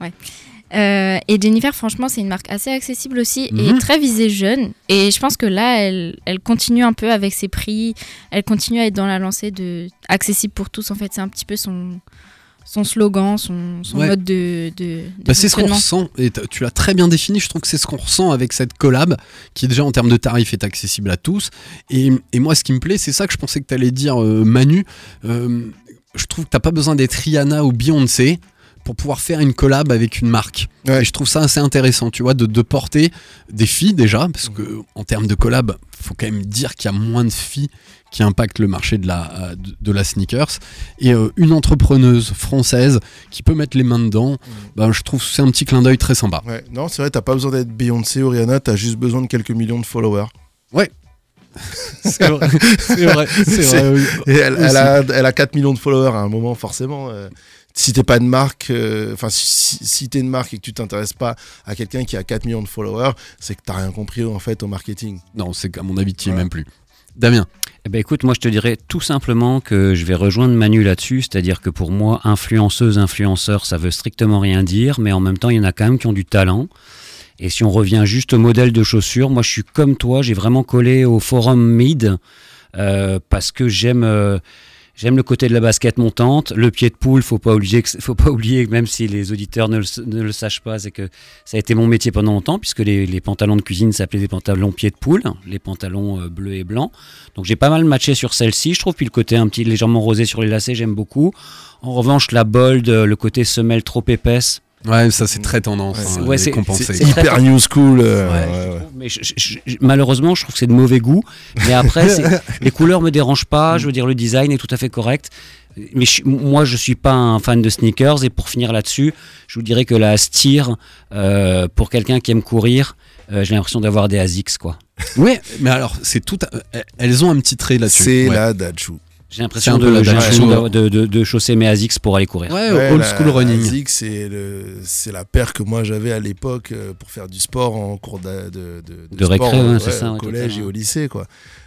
Euh, et Jennifer, franchement, c'est une marque assez accessible aussi Mhm. et très visée jeune. Et je pense que là, elle, elle continue un peu avec ses prix. Elle continue à être dans la lancée de accessible pour tous. En fait, c'est un petit peu son, son slogan, son, son Ouais. mode de, de, de Bah, c'est ce qu'on ressent, et tu l'as très bien défini, je trouve que c'est ce qu'on ressent avec cette collab, qui déjà en termes de tarifs est accessible à tous. Et, et moi ce qui me plaît, c'est ça que je pensais que tu allais dire euh, Manu, Euh, je trouve que t'as pas besoin d'être Rihanna ou Beyoncé pour pouvoir faire une collab avec une marque. Ouais. Et je trouve ça assez intéressant, tu vois, de, de porter des filles déjà, parce que en termes de collab, faut quand même dire qu'il y a moins de filles qui impactent le marché de la, euh, de, de la sneakers. Et euh, une entrepreneuse française qui peut mettre les mains dedans, bah, je trouve que c'est un petit clin d'œil très sympa. ouais non c'est vrai t'as pas besoin d'être Beyoncé ou Rihanna t'as juste besoin de quelques millions de followers C'est vrai, c'est vrai, c'est C'est- vrai, oui. Et elle, Aussi. elle a, elle a 4 millions de followers à un moment, forcément. euh, si t'es pas une marque, euh, enfin, si, si, si t'es une marque et que tu t'intéresses pas à quelqu'un qui a 4 millions de followers, c'est que t'as rien compris en fait au marketing. Non, c'est qu'à mon avis, tu Voilà. même plus. Damien, Eh ben écoute, moi je te dirais tout simplement que je vais rejoindre Manu là-dessus, c'est-à-dire que pour moi, influenceuse, influenceur, ça veut strictement rien dire, mais en même temps, il y en a quand même qui ont du talent. Et si on revient juste au modèle de chaussures, moi je suis comme toi, j'ai vraiment collé au forum mid euh, parce que j'aime euh, j'aime le côté de la basket montante, le pied de poule, faut pas oublier, faut pas oublier même si les auditeurs ne le, ne le sachent pas, c'est que ça a été mon métier pendant longtemps puisque les, les pantalons de cuisine s'appelaient des pantalons pied de poule, les pantalons euh, bleus et blancs. Donc j'ai pas mal matché sur celle-ci, je trouve, puis le côté un petit légèrement rosé sur les lacets, j'aime beaucoup. En revanche, la bold, euh, le côté semelle trop épaisse, Ouais, ça c'est très tendance. Ouais, hein, c'est- très Hyper new school. euh, Ouais, ouais, je ouais. trouve, mais je- je- je- malheureusement, je trouve que c'est de mauvais goût. Mais après, les couleurs me dérangent pas. Je veux dire, le design est tout à fait correct. Mais je- moi, je suis pas un fan de sneakers. Et pour finir là-dessus, je vous dirais que la Steer, euh, pour quelqu'un qui aime courir, euh, j'ai l'impression d'avoir des Asics, quoi. Ouais, mais alors c'est tout. à- Elles ont un petit trait là-dessus. C'est ouais. la Dachau. J'ai l'impression de, de, de, de- de chausser mes Asics pour aller courir. Ouais, Ouais, old la- school running. la Zig, c'est la paire que moi j'avais à l'époque euh, pour faire du sport en cours de, de, de, De récré, sport, ouais, c'est ça, au collège et au lycée quoi.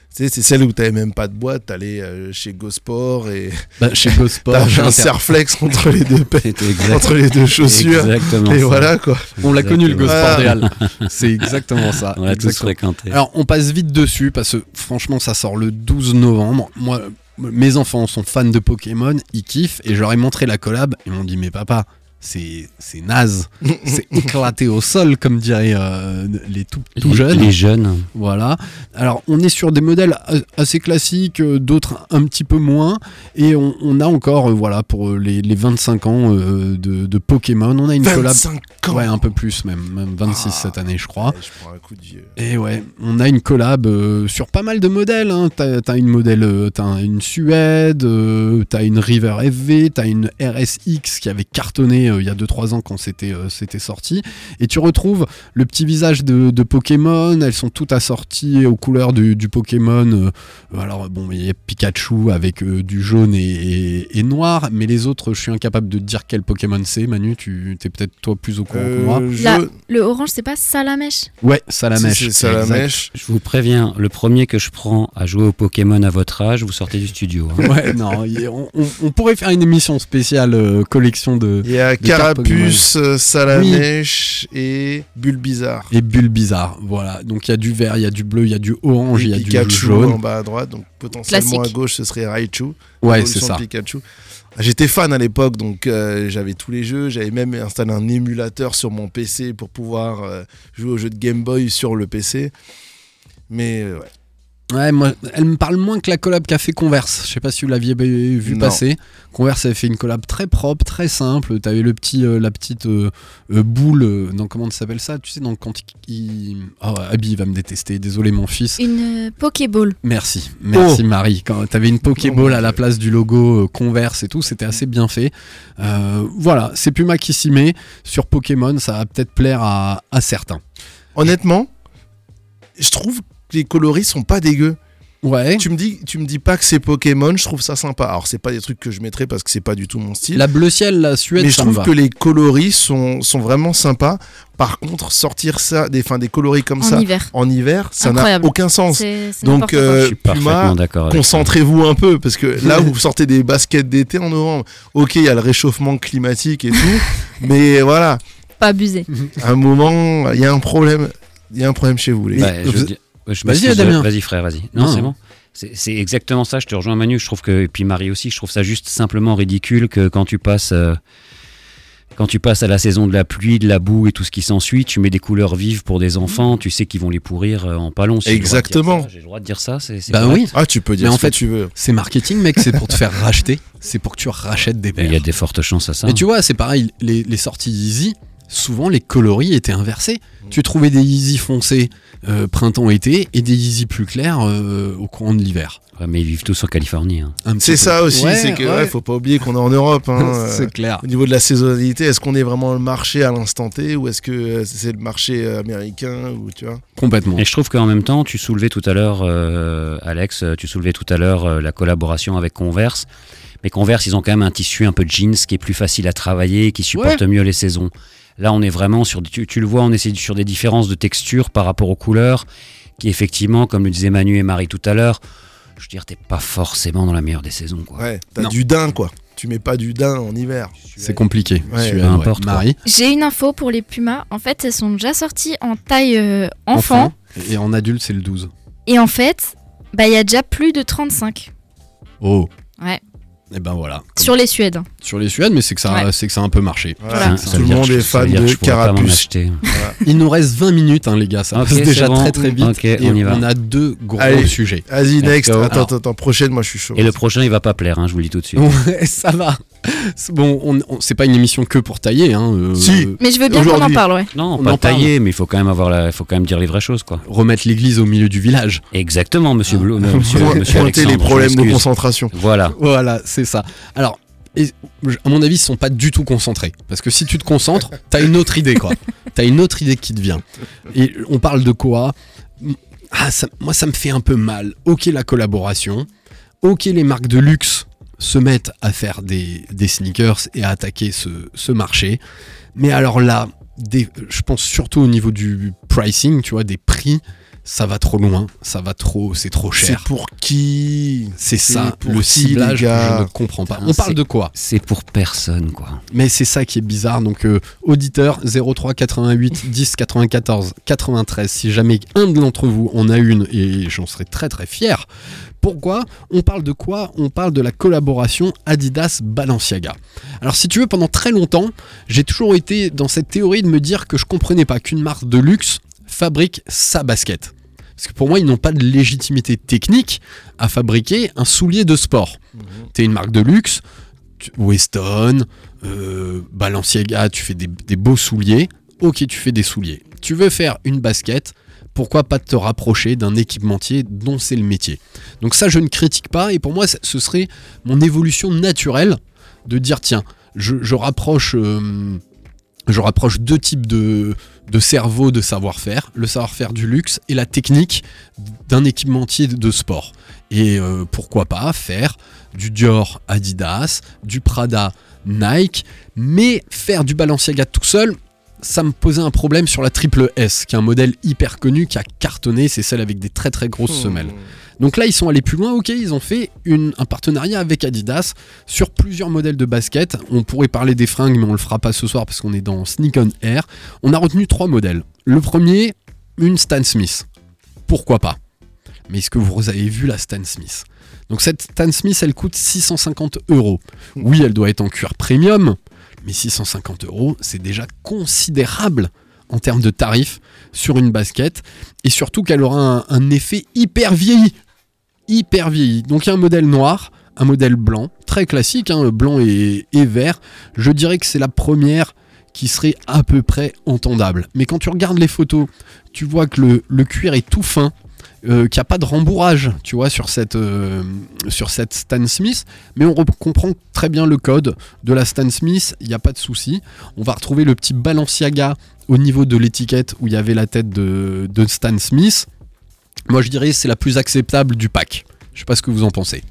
C'est celle où t'avais même pas de boîte, t'allais euh, chez GoSport et Bah, chez GoSport, t'avais un Serflex entre les deux entre les deux chaussures. Exactement. Et ça. voilà quoi. on l'a connu le. GoSport Ah. Halles. C'est exactement ça. On l'a tous fréquenté. Alors on passe vite dessus parce que franchement ça sort le 12 novembre. Moi, mes enfants sont fans de Pokémon, ils kiffent et je leur ai montré la collab. Ils m'ont dit mais papa, c'est c'est naze, c'est éclaté au sol comme diraient euh, les tout, tout Les- jeunes. Les jeunes. Voilà. Alors, on est sur des modèles a- assez classiques, euh, d'autres un petit peu moins. Et on, on a encore, euh, voilà, pour les, les 25 ans euh, de, de Pokémon, on a une collab. 25 ans. Ouais, un peu plus même, même 26 Ah. cette année, je crois. Je prends un coup de vieux. Et ouais, on a une collab euh, sur pas mal de modèles. Hein. T'as, t'as une modèle, t'as un- une Suède, euh, t'as une River FV, t'as une RSX qui avait cartonné euh, il y a 2-3 ans quand c'était, euh, c'était sorti. Et tu retrouves le petit visage de, de Pokémon. Elles sont toutes assorties aux couleurs du, du Pokémon. euh, alors bon, il y a Pikachu avec euh, du jaune et, et- et noir, mais les autres, je suis incapable de te dire quel Pokémon c'est. Manu, tu t'es peut-être toi plus au courant que moi. La- Le orange, c'est pas Salamèche? Ouais, Salamèche. si c'est ça la exact. mèche. Je vous préviens, le premier que je prends à jouer au Pokémon à votre âge, vous sortez du studio. hein. Ouais, non, on, on- on pourrait faire une émission spéciale euh, collection de Il y a Carapuce, euh, Salamèche et Bulbizarre. et bulles bizarres. Voilà, donc il y a du vert, il y a du bleu, il y a du orange, il y a Pikachu du jaune. en bas à droite, donc potentiellement Classique. à gauche ce serait Raichu. Ouais, c'est ça. Pikachu. J'étais fan à l'époque, donc euh, j'avais tous les jeux. J'avais même installé un émulateur sur mon PC pour pouvoir euh, jouer aux jeux de Game Boy sur le PC. Mais euh, ouais. Ouais, moi, elle me parle moins que la collab qu'a fait Converse. Je sais pas si vous l'aviez vu Non. passer. Converse avait fait une collab très propre, très simple. T'avais le petit, euh, la petite euh, euh, boule. euh, non, comment ça s'appelle ça? Tu sais, donc quand il. Oh, Abby va me détester. Désolé, mon fils. Une euh, Pokéball. Merci, merci Oh. Marie. Quand t'avais une Pokéball à la place du logo euh, Converse et tout, c'était assez bien fait. Euh, voilà, c'est Puma qui s'y met. Sur Pokémon, ça va peut-être plaire à, à certains. honnêtement, je trouve que les coloris sont pas dégueux. Ouais. Tu me dis, tu me dis pas que c'est Pokémon, je trouve ça sympa. Alors c'est pas des trucs que je mettrais parce que c'est pas du tout mon style. La bleu ciel, la Suède, mais je ça me trouve va. que les coloris sont, sont vraiment sympas. Par contre, sortir ça, des, fin, des coloris comme En ça hiver. en hiver, ça n'a aucun sens. C'est c'est Donc euh, Je suis parfaitement Puma, ça. concentrez-vous un peu parce que là vous sortez des baskets d'été en novembre. Ok, il y a le réchauffement climatique et tout, mais voilà, Pas abusé. à un moment, il y a un problème. Il y a un problème chez vous, les gars. Bah, je vous- veux dire- je Vas-y, Damien. Vas-y frère, vas-y. Non, Non, c'est bon. C'est c'est exactement ça, je te rejoins Manu, je trouve que, et puis Marie aussi, je trouve ça juste simplement ridicule que quand tu passes... euh, quand tu passes à la saison de la pluie, de la boue et tout ce qui s'ensuit, tu mets des couleurs vives pour des enfants, tu sais qu'ils vont les pourrir euh, en pas long. Si Exactement. ça, J'ai le droit de dire ça, c'est Bah correct. oui, Ah, tu peux dire Mais en fait, que tu veux. c'est marketing, mec, c'est pour te faire racheter. C'est pour que tu rachètes des Mais Il y a paires. des fortes chances à ça. Mais tu vois, c'est pareil, les, les sorties Yeezy, souvent les coloris étaient inversés. Tu trouvais des Yeezy foncés euh, printemps-été et des Yeezy plus clairs euh, au courant de l'hiver. Ouais, mais ils vivent tous en Californie. hein. C'est ça aussi, Ouais, c'est que ouais. ouais, faut pas oublier qu'on est en Europe. hein, euh, c'est clair. Au niveau de la saisonnalité, est-ce qu'on est vraiment le marché à l'instant T ou est-ce que euh, c'est le marché euh, américain ou tu vois? Complètement. Et je trouve qu'en même temps, tu soulevais tout à l'heure, euh, Alex, euh, tu soulevais tout à l'heure euh, la collaboration avec Converse. Mais Converse, ils ont quand même un tissu un peu jeans qui est plus facile à travailler, qui supporte mieux les saisons. Là, on est vraiment sur, tu, tu le vois, on est sur des différences de texture par rapport aux couleurs, qui effectivement, comme le disaient Manu et Marie tout à l'heure, je veux dire, t'es pas forcément dans la meilleure des saisons. Quoi. Ouais, t'as Non. du daim quoi. Tu mets pas du daim en hiver. C'est compliqué. Ouais, peu importe. Marie, J'ai une info pour les Pumas. En fait, elles sont déjà sorties en taille euh, enfant. Et en adulte, c'est le 12. Et en fait, bah, il y a déjà plus de 35 Oh. Ouais. Et ben voilà. Comme sur les Suèdes. sur les Suèdes, mais c'est que, ça, Ouais. c'est que ça a un peu marché. Voilà. Ça Tout veut le monde est ça fan de Carapuce. Il nous reste 20 minutes, hein, les gars. Ça passe c'est déjà bon. très très vite. Et on y va. a deux gros Allez. sujets. Vas-y, next. Attends, attends, attends, prochaine, moi je suis chaud. Et le prochain, il va pas plaire, hein, je vous le dis tout de suite. Ouais, ça va. Bon, on, on- c'est pas une émission que pour tailler. Hein, euh, Si. Mais je veux bien qu'on en parle, ouais. Non, On pas en parle. tailler, mais il faut quand même avoir la, il faut quand même dire les vraies choses, quoi. Remettre l'église au milieu du village. Exactement, monsieur Blou, monsieur, Point- monsieur Pointer les problèmes de concentration. Voilà. Voilà, c'est ça. Alors, et- à mon avis, ils sont pas du tout concentrés. Parce que si tu te concentres, t'as une autre idée, quoi. T'as une autre idée qui te vient. Et on parle de quoi? Ah, ça- Moi, ça me fait un peu mal. Ok, la collaboration. Ok, les marques de luxe se mettent à faire des, sneakers et à attaquer ce, marché. Mais alors là, je pense surtout au niveau du pricing, tu vois, des prix, ça va trop loin, ça va trop, c'est trop C'est cher. pour qui? C'est ça, pour le qui, ciblage, je ne comprends pas. On parle c'est- de quoi? C'est pour personne, quoi. Mais c'est ça qui est bizarre. Donc, euh, auditeur 03 88 10 94 93, si jamais un d'entre vous en a une, et j'en serais très très fier. Pourquoi On parle de quoi? On parle de la collaboration Adidas-Balenciaga. Alors, si tu veux, pendant très longtemps, j'ai toujours été dans cette théorie de me dire que je comprenais pas qu'une marque de luxe fabrique sa basket. Parce que pour moi, ils n'ont pas de légitimité technique à fabriquer un soulier de sport. T'es une marque de luxe, tu- Weston, euh, Balenciaga, tu fais des, des beaux souliers. Ok, tu fais des souliers. Tu veux faire une basket, pourquoi pas te rapprocher d'un équipementier dont c'est le métier? Donc ça, je ne critique pas, et pour moi, ce serait mon évolution naturelle de dire, tiens, je, je rapproche... euh, je rapproche deux types de, cerveau de savoir-faire, le savoir-faire du luxe et la technique d'un équipementier de sport. Et euh, pourquoi pas faire du Dior Adidas, du Prada Nike, mais faire du Balenciaga tout seul, ça me posait un problème sur la triple S, qui est un modèle hyper connu qui a cartonné, c'est celle avec des très très grosses semelles. Donc là, ils sont allés plus loin, ok, ils ont fait une- un partenariat avec Adidas sur plusieurs modèles de basket. On pourrait parler des fringues, mais on le fera pas ce soir parce qu'on est dans Sneak on Air. On a retenu trois modèles. Le premier, une Stan Smith. Pourquoi pas? Mais est-ce que vous avez vu la Stan Smith? Donc cette Stan Smith, elle coûte 650 euros. Oui, elle doit être en cuir premium, mais 650 euros, c'est déjà considérable en termes de tarifs sur une basket. Et surtout qu'elle aura un, effet hyper vieilli. Hyper vieilli. Donc un modèle noir, un modèle blanc, très classique, hein, blanc et, vert. Je dirais que c'est la première qui serait à peu près entendable. Mais quand tu regardes les photos, tu vois que le cuir est tout fin, euh, qu'il n'y a pas de rembourrage, tu vois, sur cette, euh, sur cette Stan Smith, mais on re- comprend très bien le code de la Stan Smith, il n'y a pas de souci. On va retrouver le petit Balenciaga au niveau de l'étiquette où il y avait la tête de, de Stan Smith. Moi, je dirais c'est la plus acceptable du pack. Je sais pas ce que vous en pensez.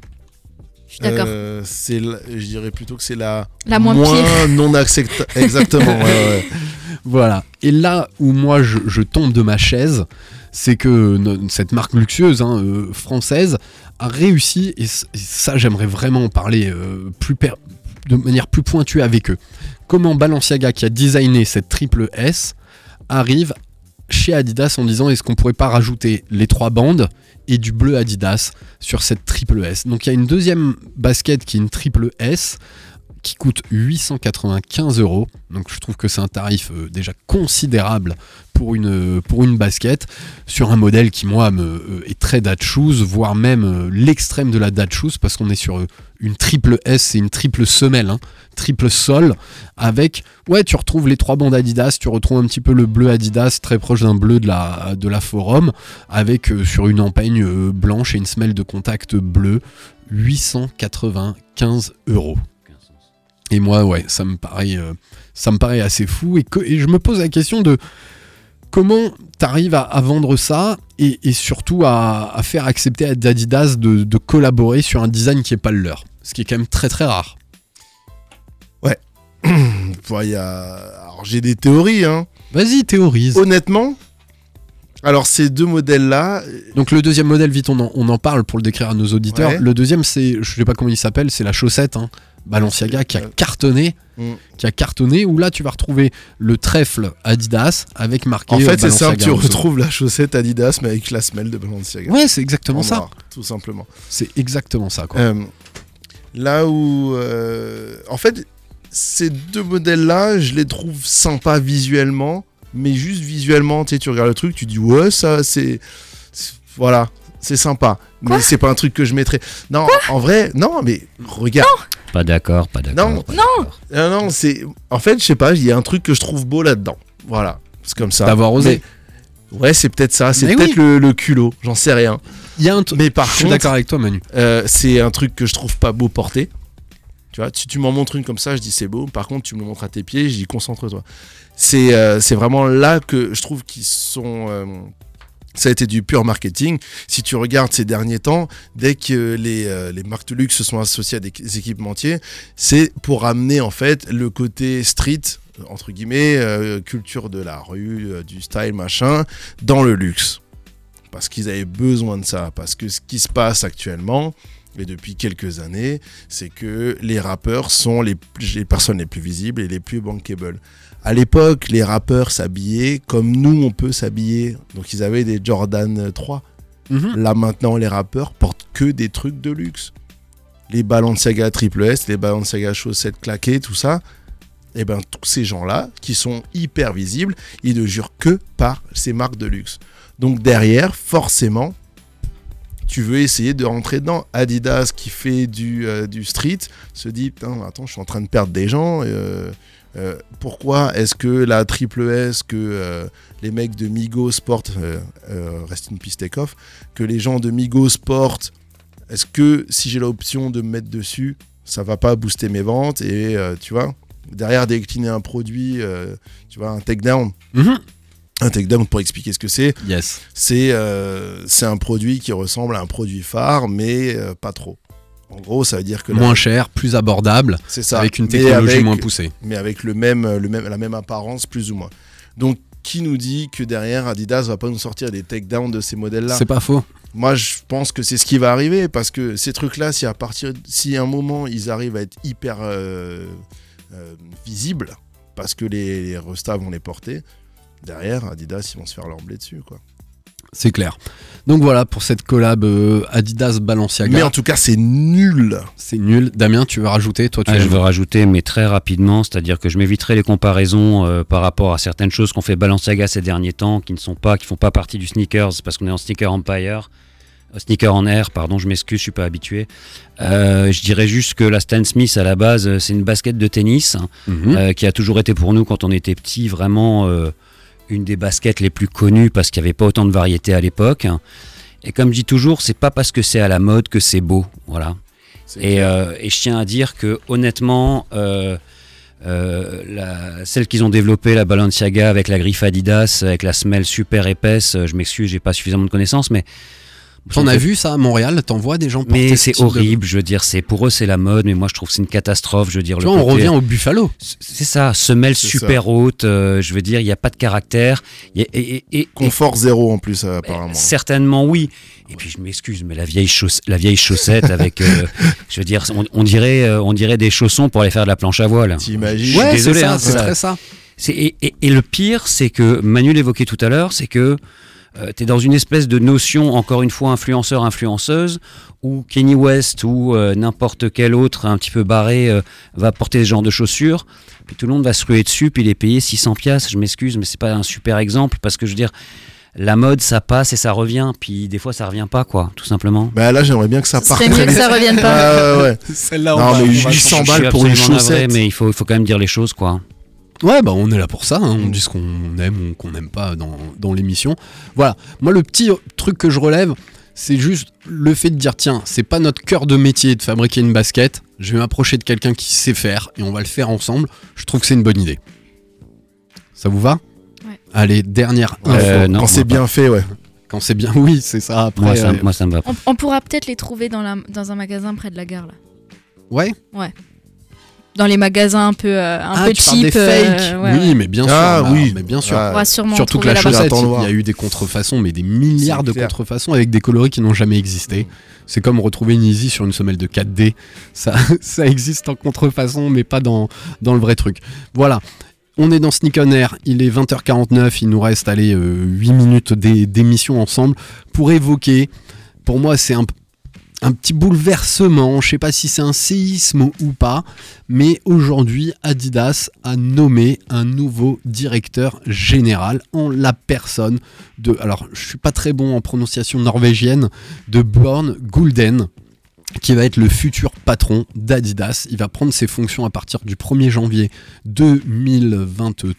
Je suis d'accord. Euh, c'est la- je dirais plutôt que c'est la, La moins pire. non acceptable. Exactement. ouais, ouais. Voilà. Et là où moi je, je tombe de ma chaise, c'est que cette marque luxueuse hein, euh, française a réussi, et, ça j'aimerais vraiment en parler euh, de manière plus pointue avec eux. Comment Balenciaga, qui a designé cette triple S, arrive chez Adidas en disant est-ce qu'on pourrait pas rajouter les trois bandes et du bleu Adidas sur cette triple S? Donc il y a une deuxième basket qui est une triple S qui coûte 895 euros. Donc je trouve que c'est un tarif euh, déjà considérable pour une, pour une basket sur un modèle qui moi me, euh, est très dad shoes, voire même euh, l'extrême de la dad shoes parce qu'on est sur euh, une triple S, c'est une triple semelle, hein, triple sol avec ouais tu retrouves les trois bandes Adidas, tu retrouves un petit peu le bleu Adidas très proche d'un bleu de la, de la Forum avec euh, sur une empeigne euh, blanche et une semelle de contact bleu 895 euros. Et moi, ouais, ça me paraît, euh, ça me paraît assez fou. Et, que- et je me pose la question de comment t'arrives à, à vendre ça et, et surtout à, à faire accepter à Adidas de, de collaborer sur un design qui est pas le leur. Ce qui est quand même très très rare. A- Alors j'ai des théories. Hein. Vas-y, théorise. Honnêtement, alors ces deux modèles-là, Donc le deuxième modèle, vite, on en, on en parle pour le décrire à nos auditeurs. Ouais. Le deuxième, c'est, je sais pas comment il s'appelle, c'est la chaussette, hein, Balenciaga, qui a Euh, cartonné, Mm. qui a cartonné. Où là, tu vas retrouver le trèfle Adidas avec marqué. en euh, fait c'est simple, tu retrouves la chaussette Adidas mais avec la semelle de Balenciaga. Ouais, c'est exactement En ça. noir, tout simplement. C'est exactement ça, quoi. Euh, là où, euh, en fait, ces deux modèles-là, je les trouve sympas visuellement, mais juste visuellement, tu sais, tu regardes le truc, tu dis ouais, ça, c'est- voilà, c'est sympa. mais c'est pas un truc que je mettrais. Non, en vrai, non, mais regarde. Pas d'accord, pas d'accord. Non. pas Non. d'accord. Non, non, c'est. En fait, je sais pas, il y a un truc que je trouve beau là-dedans. Voilà. C'est comme ça. D'avoir osé. Mais- Ouais, c'est peut-être ça. C'est peut-être oui. le, le culot. J'en sais rien. Il y a un truc. Mais par Je suis d'accord avec toi, Manu. euh, c'est un truc que je trouve pas beau porter. Tu vois, si tu m'en montres une comme ça, je dis c'est beau. Par contre, tu me le montres à tes pieds, je dis concentre-toi. C'est euh, c'est vraiment là que je trouve qu'ils sont. Ça a été du pur marketing. Si tu regardes ces derniers temps, dès que les, euh, les marques de luxe se sont associées à des équipementiers, c'est pour amener en fait le côté street, entre guillemets, euh, culture de la rue, euh, du style, machin, dans le luxe. Parce qu'ils avaient besoin de ça. Parce que ce qui se passe actuellement, et depuis quelques années, c'est que les rappeurs sont les, les personnes les plus visibles et les plus bankable. À l'époque, les rappeurs s'habillaient comme nous, on peut s'habiller. Donc ils avaient des Jordan 3. Mhm. Là maintenant, les rappeurs portent que des trucs de luxe. Les Balenciaga Triple S, les Balenciaga chaussettes claquées, tout ça. Et ben tous ces gens-là, qui sont hyper visibles, ils ne jurent que par ces marques de luxe. Donc derrière, forcément, tu veux essayer de rentrer dedans. Adidas qui fait du, euh, du street se dit Putain, attends, je suis en train de perdre des gens. euh, euh, pourquoi est-ce que la triple S, que euh, les mecs de Migos portent, euh, reste une piste take-off, que les gens de Migos portent, est-ce que si j'ai l'option de me mettre dessus, ça va pas booster mes ventes et euh, tu vois, derrière décliner un produit, tu vois, un takedown. Mhm. Un takedown, pour expliquer ce que c'est, Yes. c'est un produit qui ressemble à un produit phare, mais pas trop. En gros, ça veut dire que la- Moins cher, plus abordable, c'est ça, avec une technologie avec- moins poussée. mais avec le même, le même, la même apparence, plus ou moins. Donc, qui nous dit que derrière Adidas va pas nous sortir des takedowns de ces modèles-là? C'est pas faux. Moi, je pense que c'est ce qui va arriver parce que ces trucs-là, si à partir, si à un moment ils arrivent à être hyper euh, euh, visibles, parce que les, les restas vont les porter, derrière Adidas ils vont se faire leur blé dessus, quoi. C'est clair. Donc voilà pour cette collab euh, Adidas Balenciaga. Mais en tout cas, c'est nul. C'est nul. Damien, tu veux rajouter Toi, tu Ah, je veux rajouter, mais très rapidement, c'est-à-dire que je m'éviterai les comparaisons euh, par rapport à certaines choses qu'ont fait Balenciaga ces derniers temps, qui ne sont pas, qui font pas partie du sneakers, parce qu'on est en sneaker empire, euh, sneaker en air, pardon, je m'excuse, je suis pas habitué. Euh, je dirais juste que la Stan Smith à la base, c'est une basket de tennis hein, Mhm. euh, qui a toujours été pour nous quand on était petit vraiment euh, une des baskets les plus connues parce qu'il n'y avait pas autant de variété à l'époque. Et comme je dis toujours, c'est pas parce que c'est à la mode que c'est beau, voilà. Et, euh, et je tiens à dire que honnêtement, euh, euh, la- celle qu'ils ont développée, la Balenciaga avec la griffe Adidas, avec la semelle super épaisse, je m'excuse, j'ai pas suffisamment de connaissances, mais T'en as vu ça à Montréal T'en vois des gens porter mais ce c'est de- horrible, je veux dire, c'est pour eux c'est la mode, mais moi je trouve que c'est une catastrophe, je veux dire. Tu le vois, on revient au Buffalo. C'est ça, semelle super haute, euh, je veux dire, il n'y a pas de caractère. il y a- et, et- et- Confort zéro en plus, euh, apparemment. et- certainement oui. Et puis je m'excuse, mais la vieille, chauss- la vieille chaussette avec, euh, je veux dire, on, on dirait, euh, on dirait des chaussons pour aller faire de la planche à voile. T'imagines Ouais, c'est désolé, ça, hein, c'est ça- très ça. Et, et- et le pire, c'est que Manu l'évoquait tout à l'heure, c'est que tu es dans une espèce de notion, encore une fois, influenceur-influenceuse, où Kenny West ou euh, n'importe quel autre un petit peu barré euh, va porter ce genre de chaussures, puis tout le monde va se ruer dessus, puis les payer 600 piastres. Je m'excuse, mais c'est pas un super exemple, parce que je veux dire, la mode, ça passe et ça revient, puis des fois, ça revient pas, quoi, tout simplement. Bah là, j'aimerais bien que ça parte. serait mieux que ça revienne pas. Ah, ouais, ouais. Celle-là, Non, mais Je suis 800 balles pour une navré, chaussette. mais il faut, il faut quand même dire les choses, quoi. Ouais, bah on est là pour ça. hein. On dit ce qu'on aime ou qu'on n'aime pas dans, dans l'émission. Voilà. Moi, le petit truc que je relève, c'est juste le fait de dire tiens, c'est pas notre cœur de métier de fabriquer une basket. Je vais m'approcher de quelqu'un qui sait faire et on va le faire ensemble. Je trouve que c'est une bonne idée. Ça vous va Ouais. Allez, dernière Euh, info. non, Quand c'est bien fait, ouais. Quand c'est bien, oui, c'est ça. Après, Moi, ça, euh, moi, ça me va. On, on pourra peut-être les trouver dans, la, dans un magasin près de la gare là. ouais. Dans les magasins un peu, euh, un ah, peu tu parles des cheap. euh, fakes. ouais, oui, ouais. mais bien sûr. Ah, oui. mais bien sûr. Ah, Surtout que la là-bas. chaussette, il y a eu des contrefaçons, mais des milliards de clair. contrefaçons avec des coloris qui n'ont jamais existé. C'est comme retrouver une Easy sur une semelle de 4D. Ça, ça existe en contrefaçon, mais pas dans, dans le vrai truc. Voilà. On est dans Sneak On Air, il est 20h49, il nous reste allez, euh, 8 minutes d'é- d'émission ensemble pour évoquer, pour moi c'est un, un petit bouleversement, je sais pas si c'est un séisme ou pas, mais aujourd'hui Adidas a nommé un nouveau directeur général en la personne de, alors je suis pas très bon en prononciation norvégienne, de Bjorn Gulden qui va être le futur patron d'Adidas. Il va prendre ses fonctions à partir du 1er janvier 2023,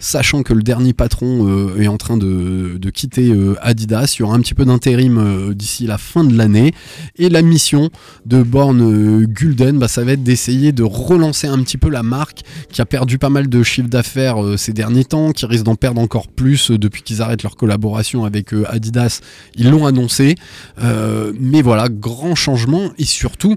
sachant que le dernier patron euh, est en train de, quitter euh, Adidas. Il y aura un petit peu d'intérim euh, d'ici la fin de l'année. Et la mission de Born Gulden, bah, ça va être d'essayer de relancer un petit peu la marque qui a perdu pas mal de chiffre d'affaires ces derniers temps, qui risque d'en perdre encore plus depuis qu'ils arrêtent leur collaboration avec Adidas. Ils l'ont annoncé. Mais voilà, grand changement et surtout,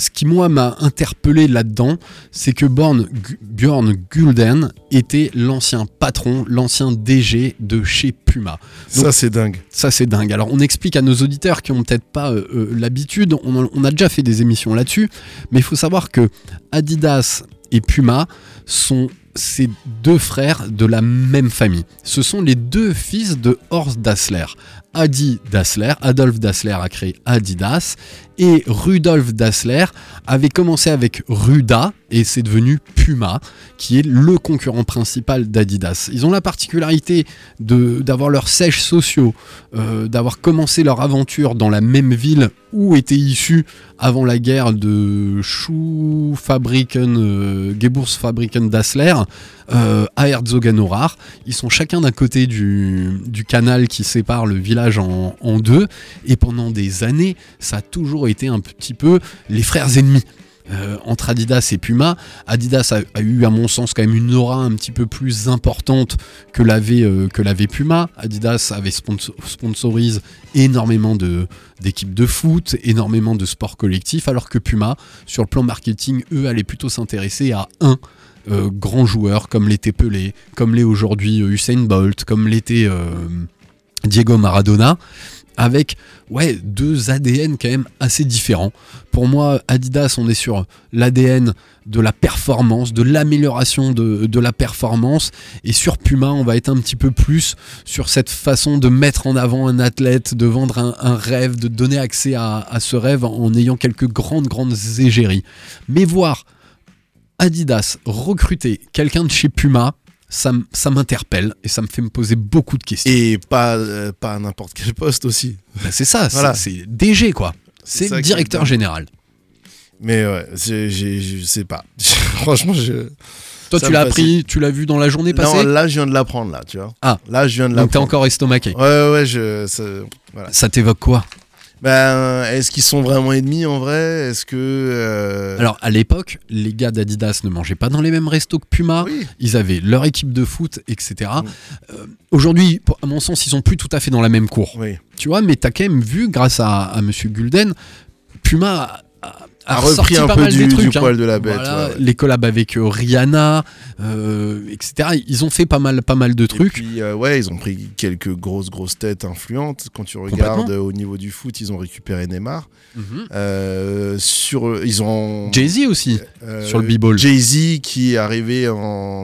ce qui moi m'a interpellé là-dedans, c'est que Born, Bjorn Gulden était l'ancien patron, l'ancien DG de chez Puma. Ça, c'est dingue. Ça, c'est dingue. Alors, on explique à nos auditeurs qui ont peut-être pas euh, euh, l'habitude, on a déjà fait des émissions là-dessus, mais il faut savoir que Adidas et Puma sont ces deux frères de la même famille. Ce sont les deux fils de Horst Dassler. Adi Dassler, Adolf Dassler a créé Adidas et Rudolf Dassler avait commencé avec Ruda et c'est devenu Puma qui est le concurrent principal d'Adidas. Ils ont la particularité d'avoir leurs sièges sociaux, euh, d'avoir commencé leur aventure dans la même ville où étaient issus avant la guerre de Schuhfabriken, euh, Geburtsfabriken Dassler euh, à Herzogenaurach. Ils sont chacun d'un côté du, canal qui sépare le village en, deux et pendant des années, ça a toujours été un petit peu les frères ennemis. Euh, entre Adidas et Puma, Adidas a, eu à mon sens quand même une aura un petit peu plus importante que l'avait euh, Puma. Adidas avait sponsor- sponsorise énormément d'équipes de foot, énormément de sports collectifs, alors que Puma, sur le plan marketing, eux allaient plutôt s'intéresser à un euh, grand joueur comme l'était Pelé, comme l'est aujourd'hui euh, Usain Bolt, comme l'était euh, Diego Maradona, avec ouais deux ADN quand même assez différents. Pour moi, Adidas, on est sur l'ADN de la performance, de l'amélioration de, de la performance, et sur Puma, on va être un petit peu plus sur cette façon de mettre en avant un athlète, de vendre un, un rêve, de donner accès à, à ce rêve en ayant quelques grandes grandes égéries. Mais voir Adidas recruter quelqu'un de chez Puma, ça, ça m'interpelle et ça me fait me poser beaucoup de questions. Et pas, euh, pas à n'importe quel poste aussi. Bah, c'est ça, c'est- Voilà. c'est DG quoi. C'est directeur général. Mais ouais, je sais pas. Franchement, je. Toi, ça tu l'as appris, tu l'as vu dans la journée passée Non, là, je viens de l'apprendre, là, tu vois. Ah. Là, je viens de Donc t'es l'apprendre. encore estomaqué. Ouais, ouais, ouais, je. ça- voilà. Ça t'évoque quoi? Ben, est-ce qu'ils sont vraiment ennemis en vrai? Est-ce que. euh, Alors à l'époque, les gars d'Adidas ne mangeaient pas dans les mêmes restos que Puma. oui. Ils avaient leur équipe de foot, etc. Mm. Euh, Aujourd'hui, à mon sens, ils sont plus tout à fait dans la même cour. Oui. Tu vois, mais t'as quand même vu, grâce à, à Monsieur Gulden, Puma a, repris un peu du- hein. poil de la bête, Voilà, ouais, ouais. Les collabs avec euh, Rihanna, euh, etc. Ils ont fait pas mal, pas mal de Et trucs. puis, euh, ouais, ils ont pris quelques grosses, grosses têtes influentes. Quand tu regardes au niveau du foot, ils ont récupéré Neymar. Mhm. Euh, sur, ils ont. Jay-Z aussi. sur le b-ball. Jay-Z qui est arrivé en,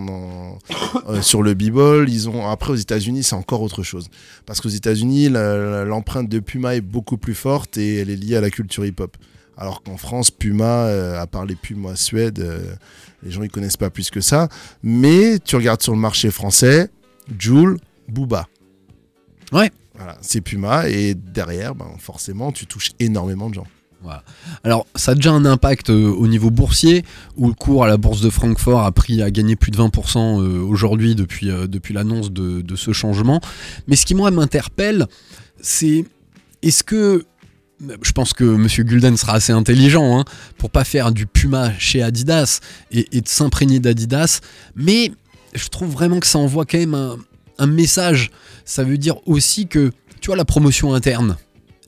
en- sur le b-ball. Ils ont après aux États-Unis, c'est encore autre chose parce qu'aux États-Unis, l'empreinte de Puma est beaucoup plus forte et elle est liée à la culture hip-hop. Alors qu'en France, Puma, euh, à part les Puma Suède, euh, les gens ils connaissent pas plus que ça. Mais tu regardes sur le marché français, Joule, Booba. Ouais. Voilà, c'est Puma et derrière, ben, forcément, tu touches énormément de gens. Voilà. Alors, ça a déjà un impact euh, au niveau boursier, où le cours à la bourse de Francfort a pris à gagner plus de 20% euh, aujourd'hui depuis, euh, depuis l'annonce de, de ce changement. Mais ce qui, moi, m'interpelle, c'est est-ce que. Je pense que M. Gulden sera assez intelligent hein, pour pas faire du Puma chez Adidas et, de s'imprégner d'Adidas, mais je trouve vraiment que ça envoie quand même un, message. Ça veut dire aussi que, tu vois, la promotion interne,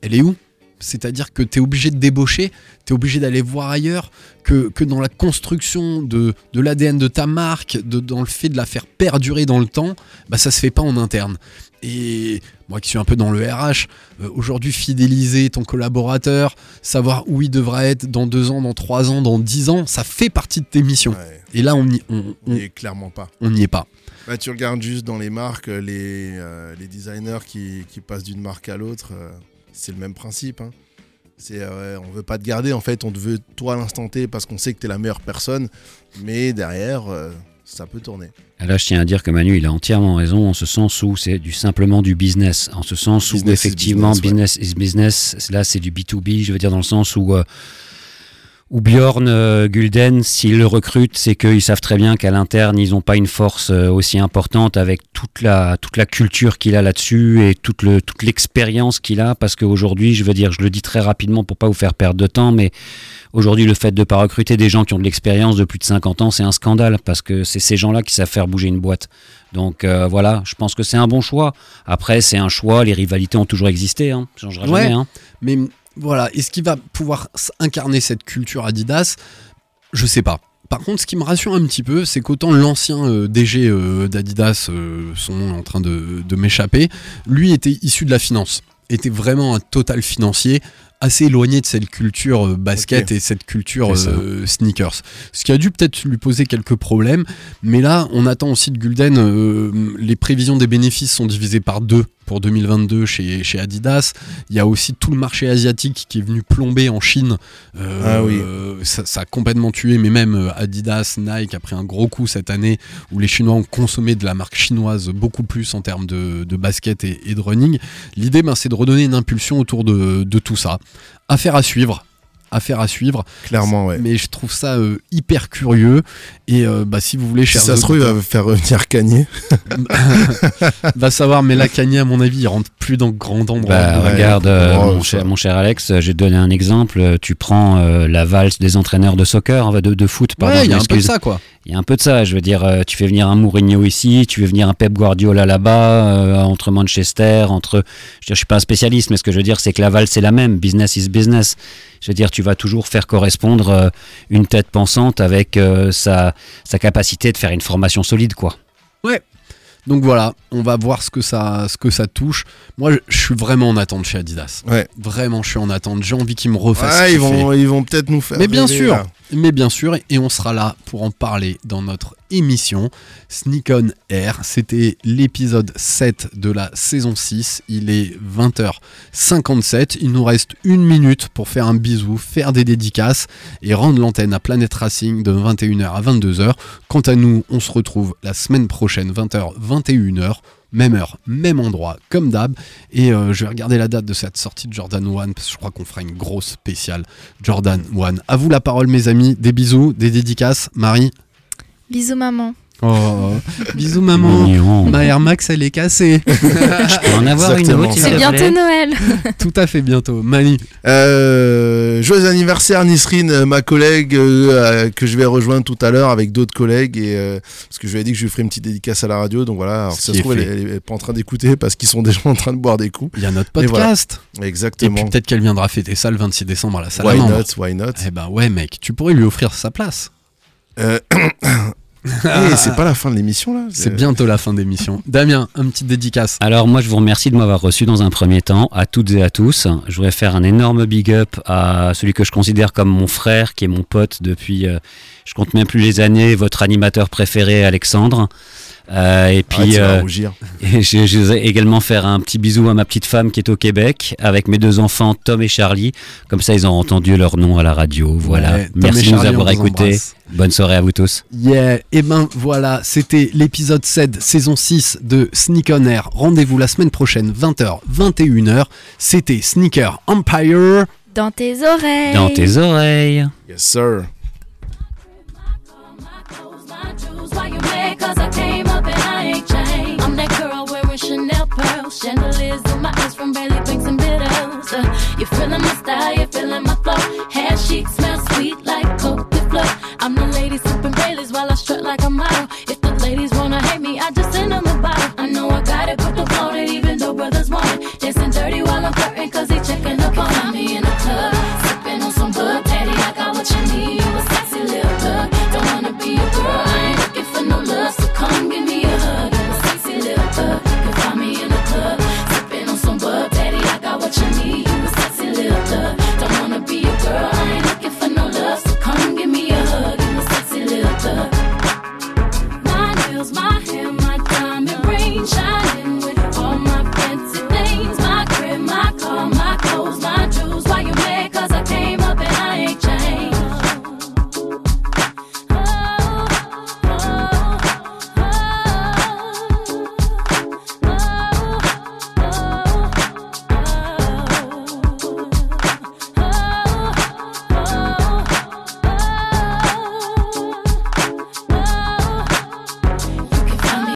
elle est où? C'est-à-dire que tu es obligé de débaucher, tu es obligé d'aller voir ailleurs, que, dans la construction de, l'ADN de ta marque, dans le fait de la faire perdurer dans le temps, bah ça se fait pas en interne. Et moi qui suis un peu dans le RH, euh, aujourd'hui fidéliser ton collaborateur, savoir où il devra être dans deux ans, dans trois ans, dans dix ans, ça fait partie de tes missions. Ouais, Et là, on n'y on, on- et clairement pas. on n'y est pas. Bah, tu regardes juste dans les marques, euh, les, euh, les designers qui, qui passent d'une marque à l'autre, euh, c'est le même principe. hein. C'est, euh, on veut pas te garder, en fait, on te veut toi à l'instant T parce qu'on sait que t'es la meilleure personne, mais derrière, euh, ça peut tourner. Et Là, je tiens à dire que Manu, il a entièrement raison en ce sens où c'est du simplement du business. En ce sens où, Business is effectivement, business, business, is business. Là, c'est du B2B, je veux dire, dans le sens où, euh, où Bjorn euh, Gulden, s'ils le recrutent, c'est qu'ils savent très bien qu'à l'interne, ils n'ont pas une force euh, aussi importante avec toute la, toute la culture qu'il a là-dessus et toute, le, toute l'expérience qu'il a. Parce qu'aujourd'hui, je veux dire, je le dis très rapidement pour pas vous faire perdre de temps, mais Aujourd'hui, le fait de ne pas recruter des gens qui ont de l'expérience de plus de 50 ans, c'est un scandale parce que c'est ces gens-là qui savent faire bouger une boîte. Donc euh, voilà, je pense que c'est un bon choix. Après, c'est un choix, les rivalités ont toujours existé, hein. ça changera Ouais. jamais. hein. Mais voilà, est-ce qu'il va pouvoir incarner cette culture Adidas? Je sais pas. Par contre, ce qui me rassure un petit peu, c'est qu'autant l'ancien euh, DG euh, d'Adidas, euh, son nom est en train de, de m'échapper, lui était issu de la finance, était vraiment un total financier, assez éloigné de cette culture basket et cette culture euh, sneakers. Ce qui a dû peut-être lui poser quelques problèmes, mais là, on attend aussi de Gulden, euh, les prévisions des bénéfices sont divisées par deux pour 2022 chez, chez Adidas. Il y a aussi tout le marché asiatique qui est venu plomber en Chine. Euh, Ah oui. ça, ça a complètement tué, mais même euh, Adidas, Nike a pris un gros coup cette année où les Chinois ont consommé de la marque chinoise beaucoup plus en termes de, de basket et, et de running. L'idée, ben, c'est de redonner une impulsion autour de, de tout ça. Affaire à suivre. Affaire à suivre. Clairement, ouais. Mais je trouve ça euh, hyper curieux. Et euh, bah, si vous voulez, Si ça se trouve, il va faire revenir Kanye. va savoir, mais la Kanye, à mon avis, il rentre plus dans grand endroit. Bah, Ouais. regarde, euh, Oh, mon, cher, mon cher Alex, j'ai donné un exemple. Tu prends euh, la valse des entraîneurs de soccer, hein, de, de foot, pardon. ouais, il y a un peu ça, quoi. Il y a un peu de ça, je veux dire, euh, tu fais venir un Mourinho ici, tu fais venir un Pep Guardiola là-bas, euh, entre Manchester, entre... Je, je suis pas un spécialiste, mais ce que je veux dire, c'est que la valse, c'est la même, business is business. Je veux dire, tu vas toujours faire correspondre euh, une tête pensante avec sa, sa capacité de faire une formation solide, quoi. Donc voilà, on va voir ce que ça, ce que ça touche. Moi, je, suis vraiment en attente chez Adidas. Ouais. Vraiment, je suis en attente. J'ai envie qu'ils me refassent. Ouais, ils vont, ils vont peut-être nous faire. Mais bien sûr, là. mais bien sûr, et on sera là pour en parler dans notre émission Sneak on Air. C'était l'épisode 7 de la saison 6. Il est 20h57. Il nous reste une minute pour faire un bisou, faire des dédicaces et rendre l'antenne à Planète Racing de 21h à 22h. Quant à nous, on se retrouve la semaine prochaine, 20h, 21h. Même heure, même endroit, comme d'hab. Et euh, je vais regarder la date de cette sortie de Jordan One, parce je crois qu'on fera une grosse spéciale Jordan One. À vous la parole, mes amis. Des bisous, des dédicaces. Marie. Bisous maman. Oh, bisous, maman. Mignon. Ma Air Max, elle est cassée. Je peux en avoir une Exactement. autre, s'il C'est bientôt Noël. Tout à fait bientôt. Mani. Euh, joyeux anniversaire Nisrine, euh, ma collègue euh, que je vais rejoindre tout à l'heure avec d'autres collègues et euh, parce que je lui ai dit que je lui ferai une petite dédicace à la radio donc voilà alors, si ça se trouve elle, fait. elle est pas en train d'écouter parce qu'ils sont déjà en train de boire des coups Il y a notre voilà. podcast. Et, exactement puis peut-être qu'elle viendra fêter ça le 26 décembre à la salle why not? Why not? Eh ben ouais, mec, tu pourrais lui offrir sa place. Euh, eh, c'est pas la fin de l'émission là C'est bientôt la fin d'émission. Damien, un petit dédicace. Alors moi je vous remercie de m'avoir reçu dans un premier temps, à toutes et à tous. Je voudrais faire un énorme big up à celui que je considère comme mon frère, qui est mon pote depuis, euh, je compte même plus les années, votre animateur préféré Alexandre. Euh, et puis euh, je, je vais également faire un petit bisou à ma petite femme qui est au Québec, avec mes deux enfants Tom et Charlie. Comme ça ils ont entendu leur nom à la radio. Voilà. Ouais, Merci de nous avoir écoutés. Bonne soirée à vous tous. Yeah, et ben voilà, c'était l'épisode 7, saison 6 de Sneak on Air. Rendez-vous la semaine prochaine, 20h, 21h. C'était Sneaker Empire. Dans tes oreilles. Dans tes oreilles. yes sir You're feeling my style, you're feeling my flow. Hair chic smells sweet like coke flow. I'm the lady sipping Baileys while I strut like a model. If